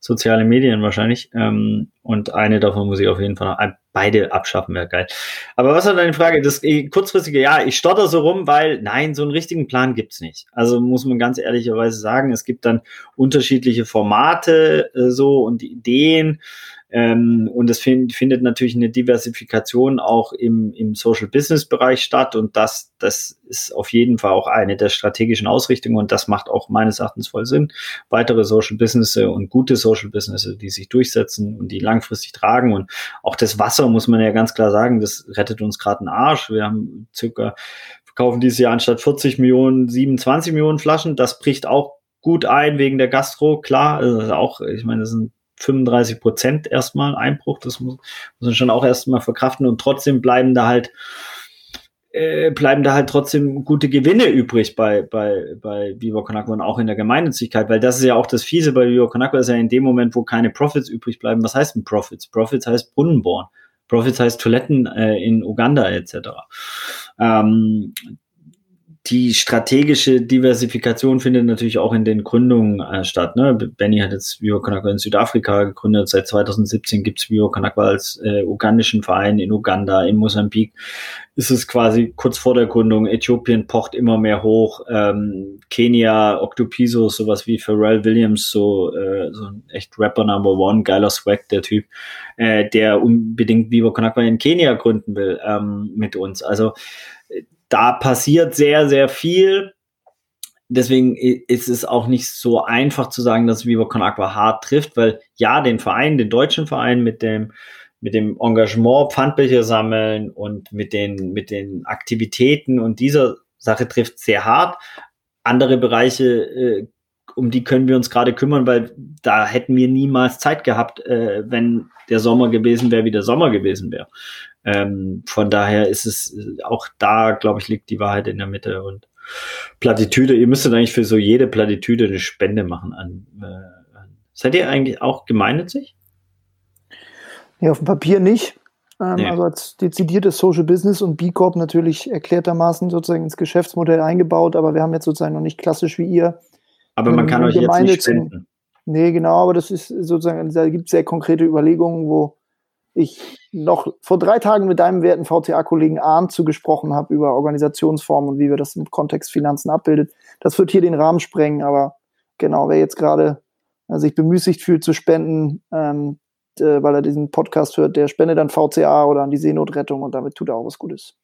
soziale Medien wahrscheinlich. Ähm, und eine davon muss ich auf jeden Fall noch, äh, beide abschaffen, wäre geil. Aber was war deine Frage? Das äh, kurzfristige, ja, ich stotter so rum, weil nein, so einen richtigen Plan gibt's nicht. Also muss man ganz ehrlicherweise sagen, es gibt dann unterschiedliche Formate äh, so und Ideen. Ähm, und es find, findet natürlich eine Diversifikation auch im, im Social Business Bereich statt. Und das, das ist auf jeden Fall auch eine der strategischen Ausrichtungen. Und das macht auch meines Erachtens voll Sinn. Weitere Social Business und gute Social Business, die sich durchsetzen und die langfristig tragen. Und auch das Wasser muss man ja ganz klar sagen, das rettet uns gerade einen Arsch. Wir haben circa, verkaufen dieses Jahr anstatt 40 Millionen, 27 Millionen Flaschen. Das bricht auch gut ein wegen der Gastro, klar. Also auch, ich meine, das sind 35 Prozent erstmal Einbruch. Das muss, muss man schon auch erstmal verkraften. Und trotzdem bleiben da halt äh, bleiben da halt trotzdem gute Gewinne übrig bei, bei, bei Viva Con Agua und auch in der Gemeinnützigkeit, weil das ist ja auch das Fiese bei Viva Con Agua, ist ja in dem Moment, wo keine Profits übrig bleiben. Was heißt denn Profits? Profits heißt Brunnenbohren. Profits heißt Toiletten äh, in Uganda etc. Ähm, die strategische Diversifikation findet natürlich auch in den Gründungen äh, statt. Ne? Benny hat jetzt Viva Conakwa in Südafrika gegründet. Seit 2017 gibt es Viva Conakwa als äh, ugandischen Verein in Uganda, in Mosambik. Ist es quasi kurz vor der Gründung. Äthiopien pocht immer mehr hoch. Ähm, Kenia, Octopiso, sowas wie Pharrell Williams, so, äh, so ein echt Rapper Number One, geiler Swag, der Typ, äh, der unbedingt Viva Conakwa in Kenia gründen will ähm, mit uns. Also da passiert sehr, sehr viel. Deswegen ist es auch nicht so einfach zu sagen, dass Viva Con Aqua hart trifft, weil ja, den Verein, den deutschen Verein mit dem, mit dem Engagement Pfandbecher sammeln und mit den, mit den Aktivitäten und dieser Sache trifft sehr hart. Andere Bereiche, äh, um die können wir uns gerade kümmern, weil da hätten wir niemals Zeit gehabt, äh, wenn der Sommer gewesen wäre, wie der Sommer gewesen wäre. Ähm, von daher ist es auch da, glaube ich, liegt die Wahrheit in der Mitte und Plattitüde. Ihr müsstet eigentlich für so jede Plattitüde eine Spende machen an. Äh, an. Seid ihr eigentlich auch gemeinnützig? Ja, auf dem Papier nicht. Ähm, nee. Also als dezidiertes Social Business und B Corp natürlich erklärtermaßen sozusagen ins Geschäftsmodell eingebaut, aber wir haben jetzt sozusagen noch nicht klassisch wie ihr. Aber man kann euch jetzt nicht spenden. Nee, genau, aber das ist sozusagen, da gibt es sehr konkrete Überlegungen, wo ich noch vor drei Tagen mit deinem werten VCA-Kollegen Arndt zugesprochen habe über Organisationsformen und wie wir das im Kontext Finanzen abbildet. Das wird hier den Rahmen sprengen, aber genau, wer jetzt gerade äh, sich bemüßigt fühlt zu spenden, ähm, äh, weil er diesen Podcast hört, der spendet dann VCA oder an die Seenotrettung und damit tut er auch was Gutes.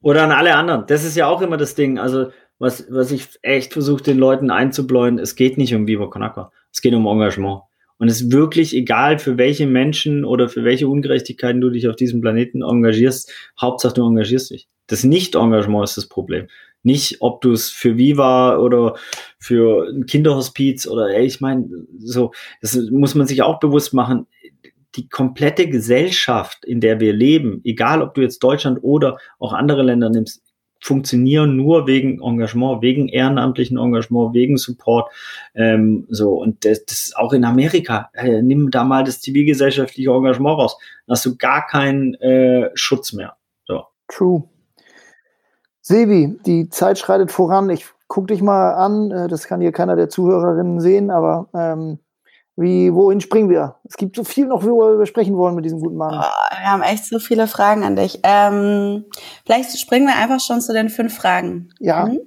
Oder an alle anderen. Das ist ja auch immer das Ding. Also, was, was ich echt versuche, den Leuten einzubläuen, es geht nicht um Viva Con Aqua. Es geht um Engagement. Und es ist wirklich egal, für welche Menschen oder für welche Ungerechtigkeiten du dich auf diesem Planeten engagierst. Hauptsache, du engagierst dich. Das Nicht-Engagement ist das Problem. Nicht, ob du es für Viva oder für ein Kinderhospiz oder, ey, ich meine, so, das muss man sich auch bewusst machen. Die komplette Gesellschaft, in der wir leben, egal ob du jetzt Deutschland oder auch andere Länder nimmst, funktionieren nur wegen Engagement, wegen ehrenamtlichen Engagement, wegen Support. Ähm, so und das, das auch in Amerika. Äh, nimm da mal das zivilgesellschaftliche Engagement raus, dann hast du gar keinen äh, Schutz mehr. So. True. Sebi, die Zeit schreitet voran. Ich guck dich mal an. Äh, das kann hier keiner der Zuhörerinnen sehen, aber ähm, wie, wohin springen wir? Es gibt so viel noch, worüber wir sprechen wollen mit diesem guten Mann. Oh, wir haben echt so viele Fragen an dich. Ähm, vielleicht springen wir einfach schon zu den fünf Fragen. Ja, mhm.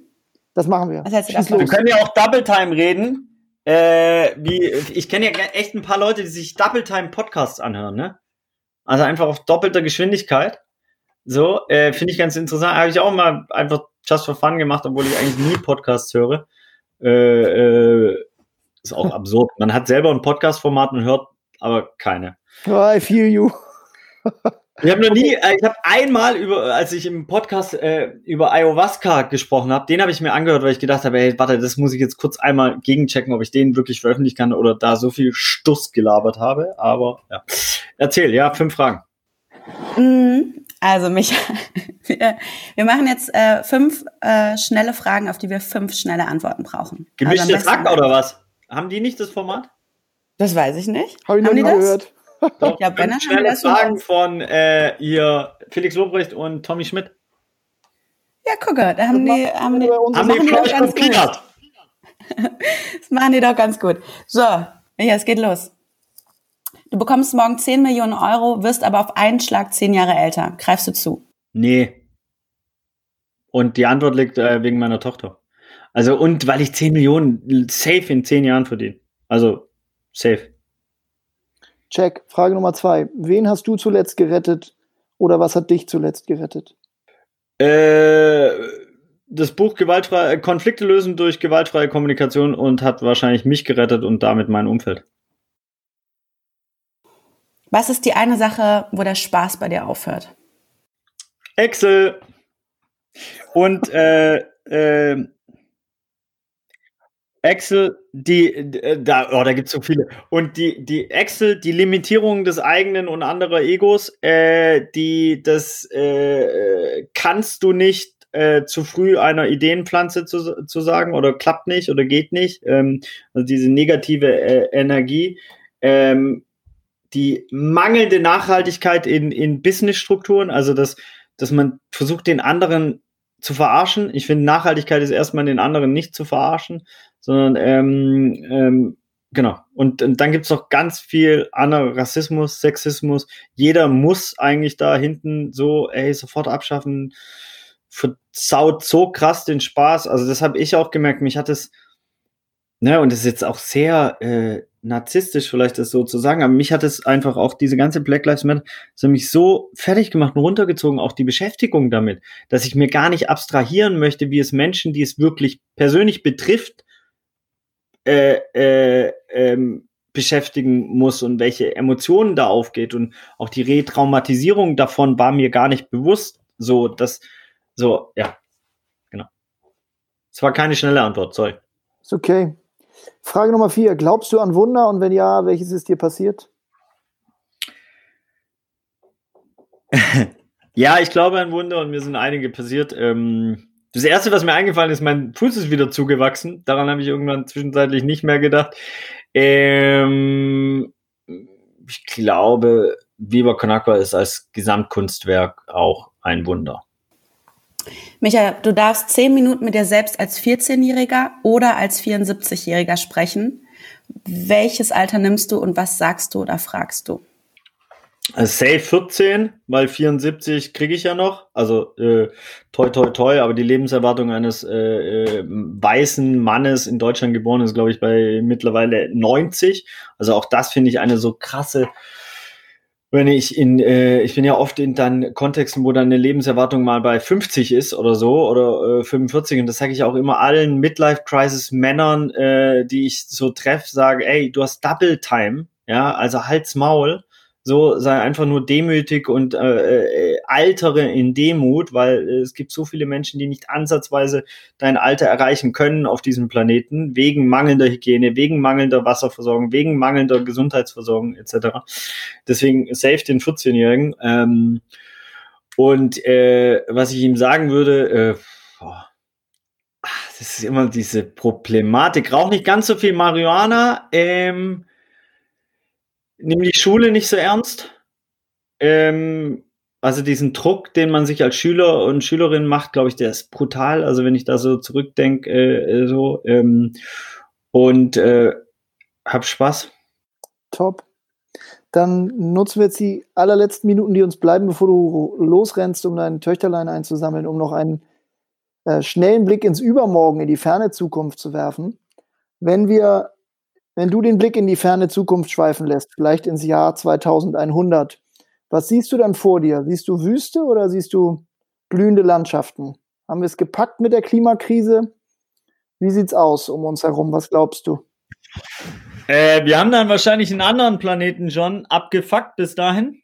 das machen wir. Was wir können ja auch Double Time reden. Äh, wie, ich kenne ja echt ein paar Leute, die sich Double Time Podcasts anhören, ne? Also einfach auf doppelter Geschwindigkeit. So, äh, finde ich ganz interessant. Habe ich auch mal einfach just for fun gemacht, obwohl ich eigentlich nie Podcasts höre. Äh, äh, ist auch absurd. Man hat selber ein Podcast-Format und hört aber keine. Oh, I feel you. Ich habe noch nie, äh, ich habe einmal über, als ich im Podcast äh, über Ayahuasca gesprochen habe, den habe ich mir angehört, weil ich gedacht habe, hey, warte, das muss ich jetzt kurz einmal gegenchecken, ob ich den wirklich veröffentlichen kann oder da so viel Stuss gelabert habe. Aber ja, erzähl, ja, fünf Fragen. Mhm. Also mich, wir, machen jetzt äh, fünf äh, schnelle Fragen, auf die wir fünf schnelle Antworten brauchen. Gemischte also Takt oder was? Haben die nicht das Format? Das weiß ich nicht. Hab ich haben die das? gehört. Doch, ja, Benner schnelle haben Fragen von äh, ihr Felix Lobrecht und Tommy Schmidt. Ja, gucke, da haben die, haben die, haben die, die doch ganz gut. das machen die doch ganz gut. So, ja, es geht los. Du bekommst morgen 10 Millionen Euro, wirst aber auf einen Schlag 10 Jahre älter. Greifst du zu? Nee. Und die Antwort liegt äh, wegen meiner Tochter. Also, und weil ich 10 Millionen safe in 10 Jahren verdiene. Also, safe. Check. Frage Nummer zwei. Wen hast du zuletzt gerettet oder was hat dich zuletzt gerettet? Äh, das Buch Gewaltfreie Konflikte lösen durch gewaltfreie Kommunikation und hat wahrscheinlich mich gerettet und damit mein Umfeld. Was ist die eine Sache, wo der Spaß bei dir aufhört? Excel. Und äh, äh, Excel, die, äh, da, oh, da gibt es so viele. Und die, die Excel, die Limitierung des eigenen und anderer Egos, äh, die, das äh, kannst du nicht äh, zu früh einer Ideenpflanze zu, zu sagen oder klappt nicht oder geht nicht. Ähm, also diese negative äh, Energie. Ähm, die mangelnde Nachhaltigkeit in, in Businessstrukturen, also dass, dass man versucht, den anderen zu verarschen. Ich finde, Nachhaltigkeit ist erstmal den anderen nicht zu verarschen, sondern ähm, ähm, genau. Und, und dann gibt's noch ganz viel anderer Rassismus, Sexismus. Jeder muss eigentlich da hinten so, ey, sofort abschaffen, versaut so krass den Spaß. Also das habe ich auch gemerkt. Mich hat es, ne, und das ist jetzt auch sehr äh, narzisstisch vielleicht das so zu sagen, aber mich hat es einfach auch diese ganze Black Lives Matter, das mich so fertig gemacht und runtergezogen, auch die Beschäftigung damit, dass ich mir gar nicht abstrahieren möchte, wie es Menschen, die es wirklich persönlich betrifft, äh, äh, ähm, beschäftigen muss und welche Emotionen da aufgeht und auch die Retraumatisierung davon war mir gar nicht bewusst. So, dass, so, ja, genau. Es war keine schnelle Antwort, sorry. Ist okay. Frage Nummer vier. Glaubst du an Wunder und wenn ja, welches ist dir passiert? ja, ich glaube an Wunder und mir sind einige passiert. Ähm, das erste, was mir eingefallen ist, mein Fuß ist wieder zugewachsen. Daran habe ich irgendwann zwischenzeitlich nicht mehr gedacht. Ähm, ich glaube, Viva Con Agua ist als Gesamtkunstwerk auch ein Wunder. Michael, du darfst zehn Minuten mit dir selbst als 14-Jähriger oder als 74-Jähriger sprechen. Welches Alter nimmst du und was sagst du oder fragst du? Also safe 14, weil 74 kriege ich ja noch. Also äh, toi toi toi, aber die Lebenserwartung eines äh, äh, weißen Mannes in Deutschland geboren ist, glaube ich, bei mittlerweile 90. Also auch das finde ich eine so krasse wenn ich in, äh, ich bin ja oft in dann Kontexten, wo dann eine Lebenserwartung mal bei 50 ist oder so oder äh, 45 und das sage ich auch immer allen Midlife-Crisis-Männern, äh, die ich so treffe, sage, ey, du hast Double Time, ja, also halt's Maul so sei einfach nur demütig und äh, äh, altere in Demut, weil äh, es gibt so viele Menschen, die nicht ansatzweise dein Alter erreichen können auf diesem Planeten, wegen mangelnder Hygiene, wegen mangelnder Wasserversorgung, wegen mangelnder Gesundheitsversorgung etc. Deswegen safe den 14-Jährigen. Ähm, und äh, was ich ihm sagen würde, äh, boah, das ist immer diese Problematik. Rauch nicht ganz so viel Marihuana. Ähm, nimm die Schule nicht so ernst. Ähm, also diesen Druck, den man sich als Schüler und Schülerin macht, glaube ich, der ist brutal. Also wenn ich da so zurückdenke, äh, so ähm, und äh, hab Spaß. Top. Dann nutzen wir jetzt die allerletzten Minuten, die uns bleiben, bevor du losrennst, um dein Töchterlein einzusammeln, um noch einen äh, schnellen Blick ins Übermorgen, in die ferne Zukunft zu werfen. Wenn wir wenn du den Blick in die ferne Zukunft schweifen lässt, vielleicht ins Jahr 2100, was siehst du dann vor dir? Siehst du Wüste oder siehst du blühende Landschaften? Haben wir es gepackt mit der Klimakrise? Wie sieht's aus um uns herum? Was glaubst du? Äh, wir haben dann wahrscheinlich einen anderen Planeten schon abgefuckt bis dahin.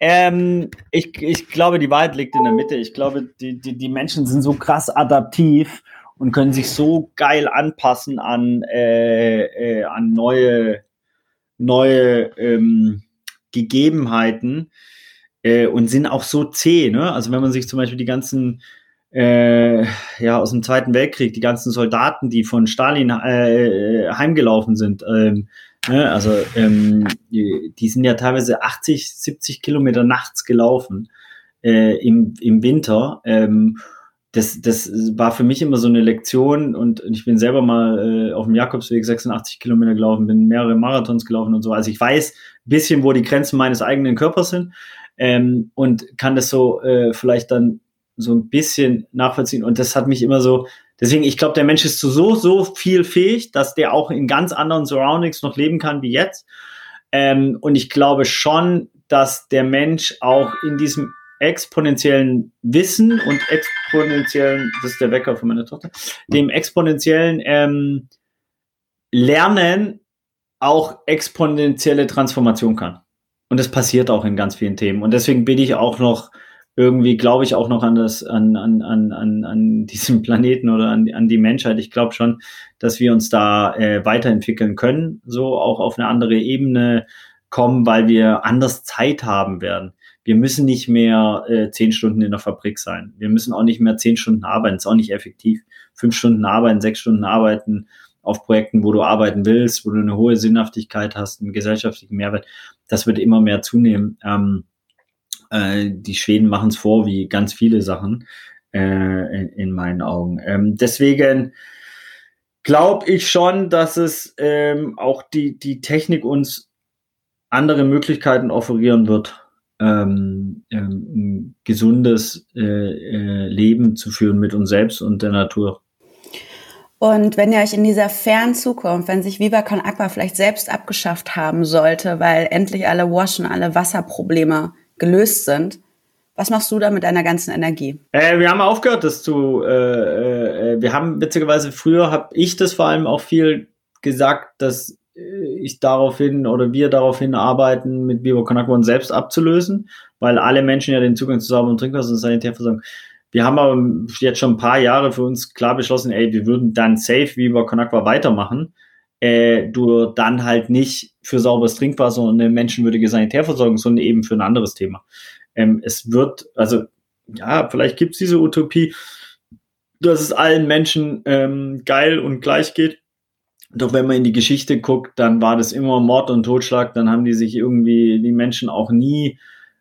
Ähm, ich, ich glaube, die Wahrheit liegt in der Mitte. Ich glaube, die, die, die Menschen sind so krass adaptiv und können sich so geil anpassen an, äh, äh, an neue, neue ähm, Gegebenheiten äh, und sind auch so zäh. Ne? Also wenn man sich zum Beispiel die ganzen äh, ja aus dem Zweiten Weltkrieg, die ganzen Soldaten, die von Stalin äh, heimgelaufen sind, ähm, ne? also ähm, die, die, sind ja teilweise 80, 70 Kilometer nachts gelaufen äh, im, im Winter. Ähm, das, das war für mich immer so eine Lektion und ich bin selber mal äh, auf dem Jakobsweg 86 Kilometer gelaufen, bin mehrere Marathons gelaufen und so. Also ich weiß ein bisschen, wo die Grenzen meines eigenen Körpers sind ähm, und kann das so äh, vielleicht dann so ein bisschen nachvollziehen. Und das hat mich immer so, deswegen, ich glaube, der Mensch ist zu so, so viel fähig, dass der auch in ganz anderen Surroundings noch leben kann wie jetzt. Ähm, und ich glaube schon, dass der Mensch auch in diesem exponentiellen Wissen und exponentiellen, das ist der Wecker von meiner Tochter, dem exponentiellen ähm, Lernen auch exponentielle Transformation kann. Und das passiert auch in ganz vielen Themen. Und deswegen bin ich auch noch irgendwie glaube ich auch noch an das, an, an, an, an, an diesem Planeten oder an, an die Menschheit. Ich glaube schon, dass wir uns da äh, weiterentwickeln können, so auch auf eine andere Ebene kommen, weil wir anders Zeit haben werden. Wir müssen nicht mehr äh, zehn Stunden in der Fabrik sein. Wir müssen auch nicht mehr zehn Stunden arbeiten. ist auch nicht effektiv. Fünf Stunden arbeiten, sechs Stunden arbeiten auf Projekten, wo du arbeiten willst, wo du eine hohe Sinnhaftigkeit hast, einen gesellschaftlichen Mehrwert. Das wird immer mehr zunehmen. Ähm, äh, die Schweden machen es vor, wie ganz viele Sachen äh, in, in, meinen Augen. Ähm, deswegen glaube ich schon, dass es ähm, auch die, die Technik uns andere Möglichkeiten offerieren wird, ähm, ähm, ein gesundes äh, äh, Leben zu führen mit uns selbst und der Natur. Und wenn ihr euch in dieser fernen Zukunft, wenn sich Viva Con Aqua vielleicht selbst abgeschafft haben sollte, weil endlich alle Waschen, alle Wasserprobleme gelöst sind. Was machst du da mit deiner ganzen Energie? Äh, wir haben aufgehört, das zu. Äh, äh, wir haben witzigerweise früher habe ich das vor allem auch viel gesagt, dass äh, ich daraufhin oder wir daraufhin arbeiten, mit Vivo Conakwa uns selbst abzulösen, weil alle Menschen ja den Zugang zu sauberem Trinkwasser und Sanitärversorgung. Wir haben aber jetzt schon ein paar Jahre für uns klar beschlossen, ey, wir würden dann safe Vivo Conakwa weitermachen äh, du dann halt nicht für sauberes Trinkwasser und eine menschenwürdige Sanitärversorgung, sondern eben für ein anderes Thema. Ähm, es wird, also ja, vielleicht gibt es diese Utopie, dass es allen Menschen ähm, geil und gleich geht. Doch wenn man in die Geschichte guckt, dann war das immer Mord und Totschlag, dann haben die sich irgendwie, die Menschen auch nie,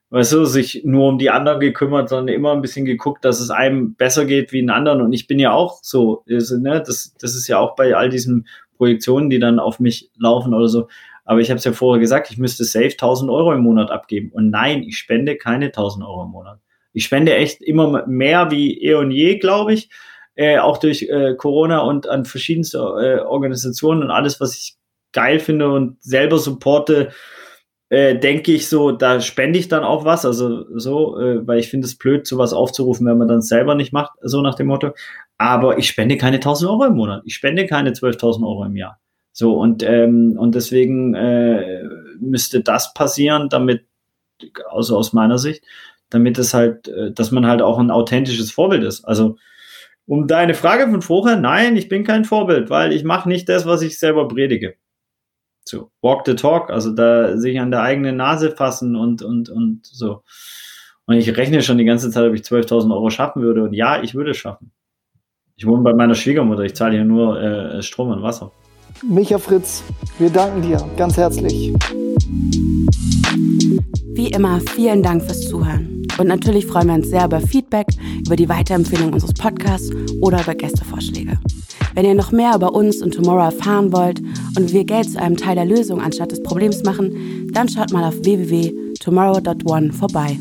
weißt du, sich nur um die anderen gekümmert, sondern immer ein bisschen geguckt, dass es einem besser geht wie den anderen. Und ich bin ja auch so, also, ne, das, das ist ja auch bei all diesem Projektionen, die dann auf mich laufen oder so. Aber ich habe es ja vorher gesagt, ich müsste safe 1000 Euro im Monat abgeben. Und nein, ich spende keine 1000 Euro im Monat. Ich spende echt immer mehr wie eh und je, glaube ich. Äh, auch durch äh, Corona und an verschiedenste äh, Organisationen und alles, was ich geil finde und selber supporte, äh, denke ich so, da spende ich dann auch was, also so, äh, weil ich finde es blöd, sowas aufzurufen, wenn man dann selber nicht macht, so nach dem Motto. Aber ich spende keine 1000 Euro im Monat, ich spende keine 12.000 Euro im Jahr. So und ähm, und deswegen äh, müsste das passieren, damit, also aus meiner Sicht, damit es halt, äh, dass man halt auch ein authentisches Vorbild ist. Also um deine Frage von vorher, nein, ich bin kein Vorbild, weil ich mache nicht das, was ich selber predige so walk the talk, also da sich an der eigenen Nase fassen und, und, und so. Und ich rechne schon die ganze Zeit, ob ich 12.000 Euro schaffen würde. Und ja, ich würde es schaffen. Ich wohne bei meiner Schwiegermutter, ich zahle hier nur äh, Strom und Wasser. Micha Fritz, wir danken dir ganz herzlich. Wie immer, vielen Dank fürs Zuhören. Und natürlich freuen wir uns sehr über Feedback, über die Weiterempfehlung unseres Podcasts oder über Gästevorschläge. Wenn ihr noch mehr über uns und Tomorrow erfahren wollt und wir Geld zu einem Teil der Lösung anstatt des Problems machen, dann schaut mal auf www.tomorrow.one vorbei.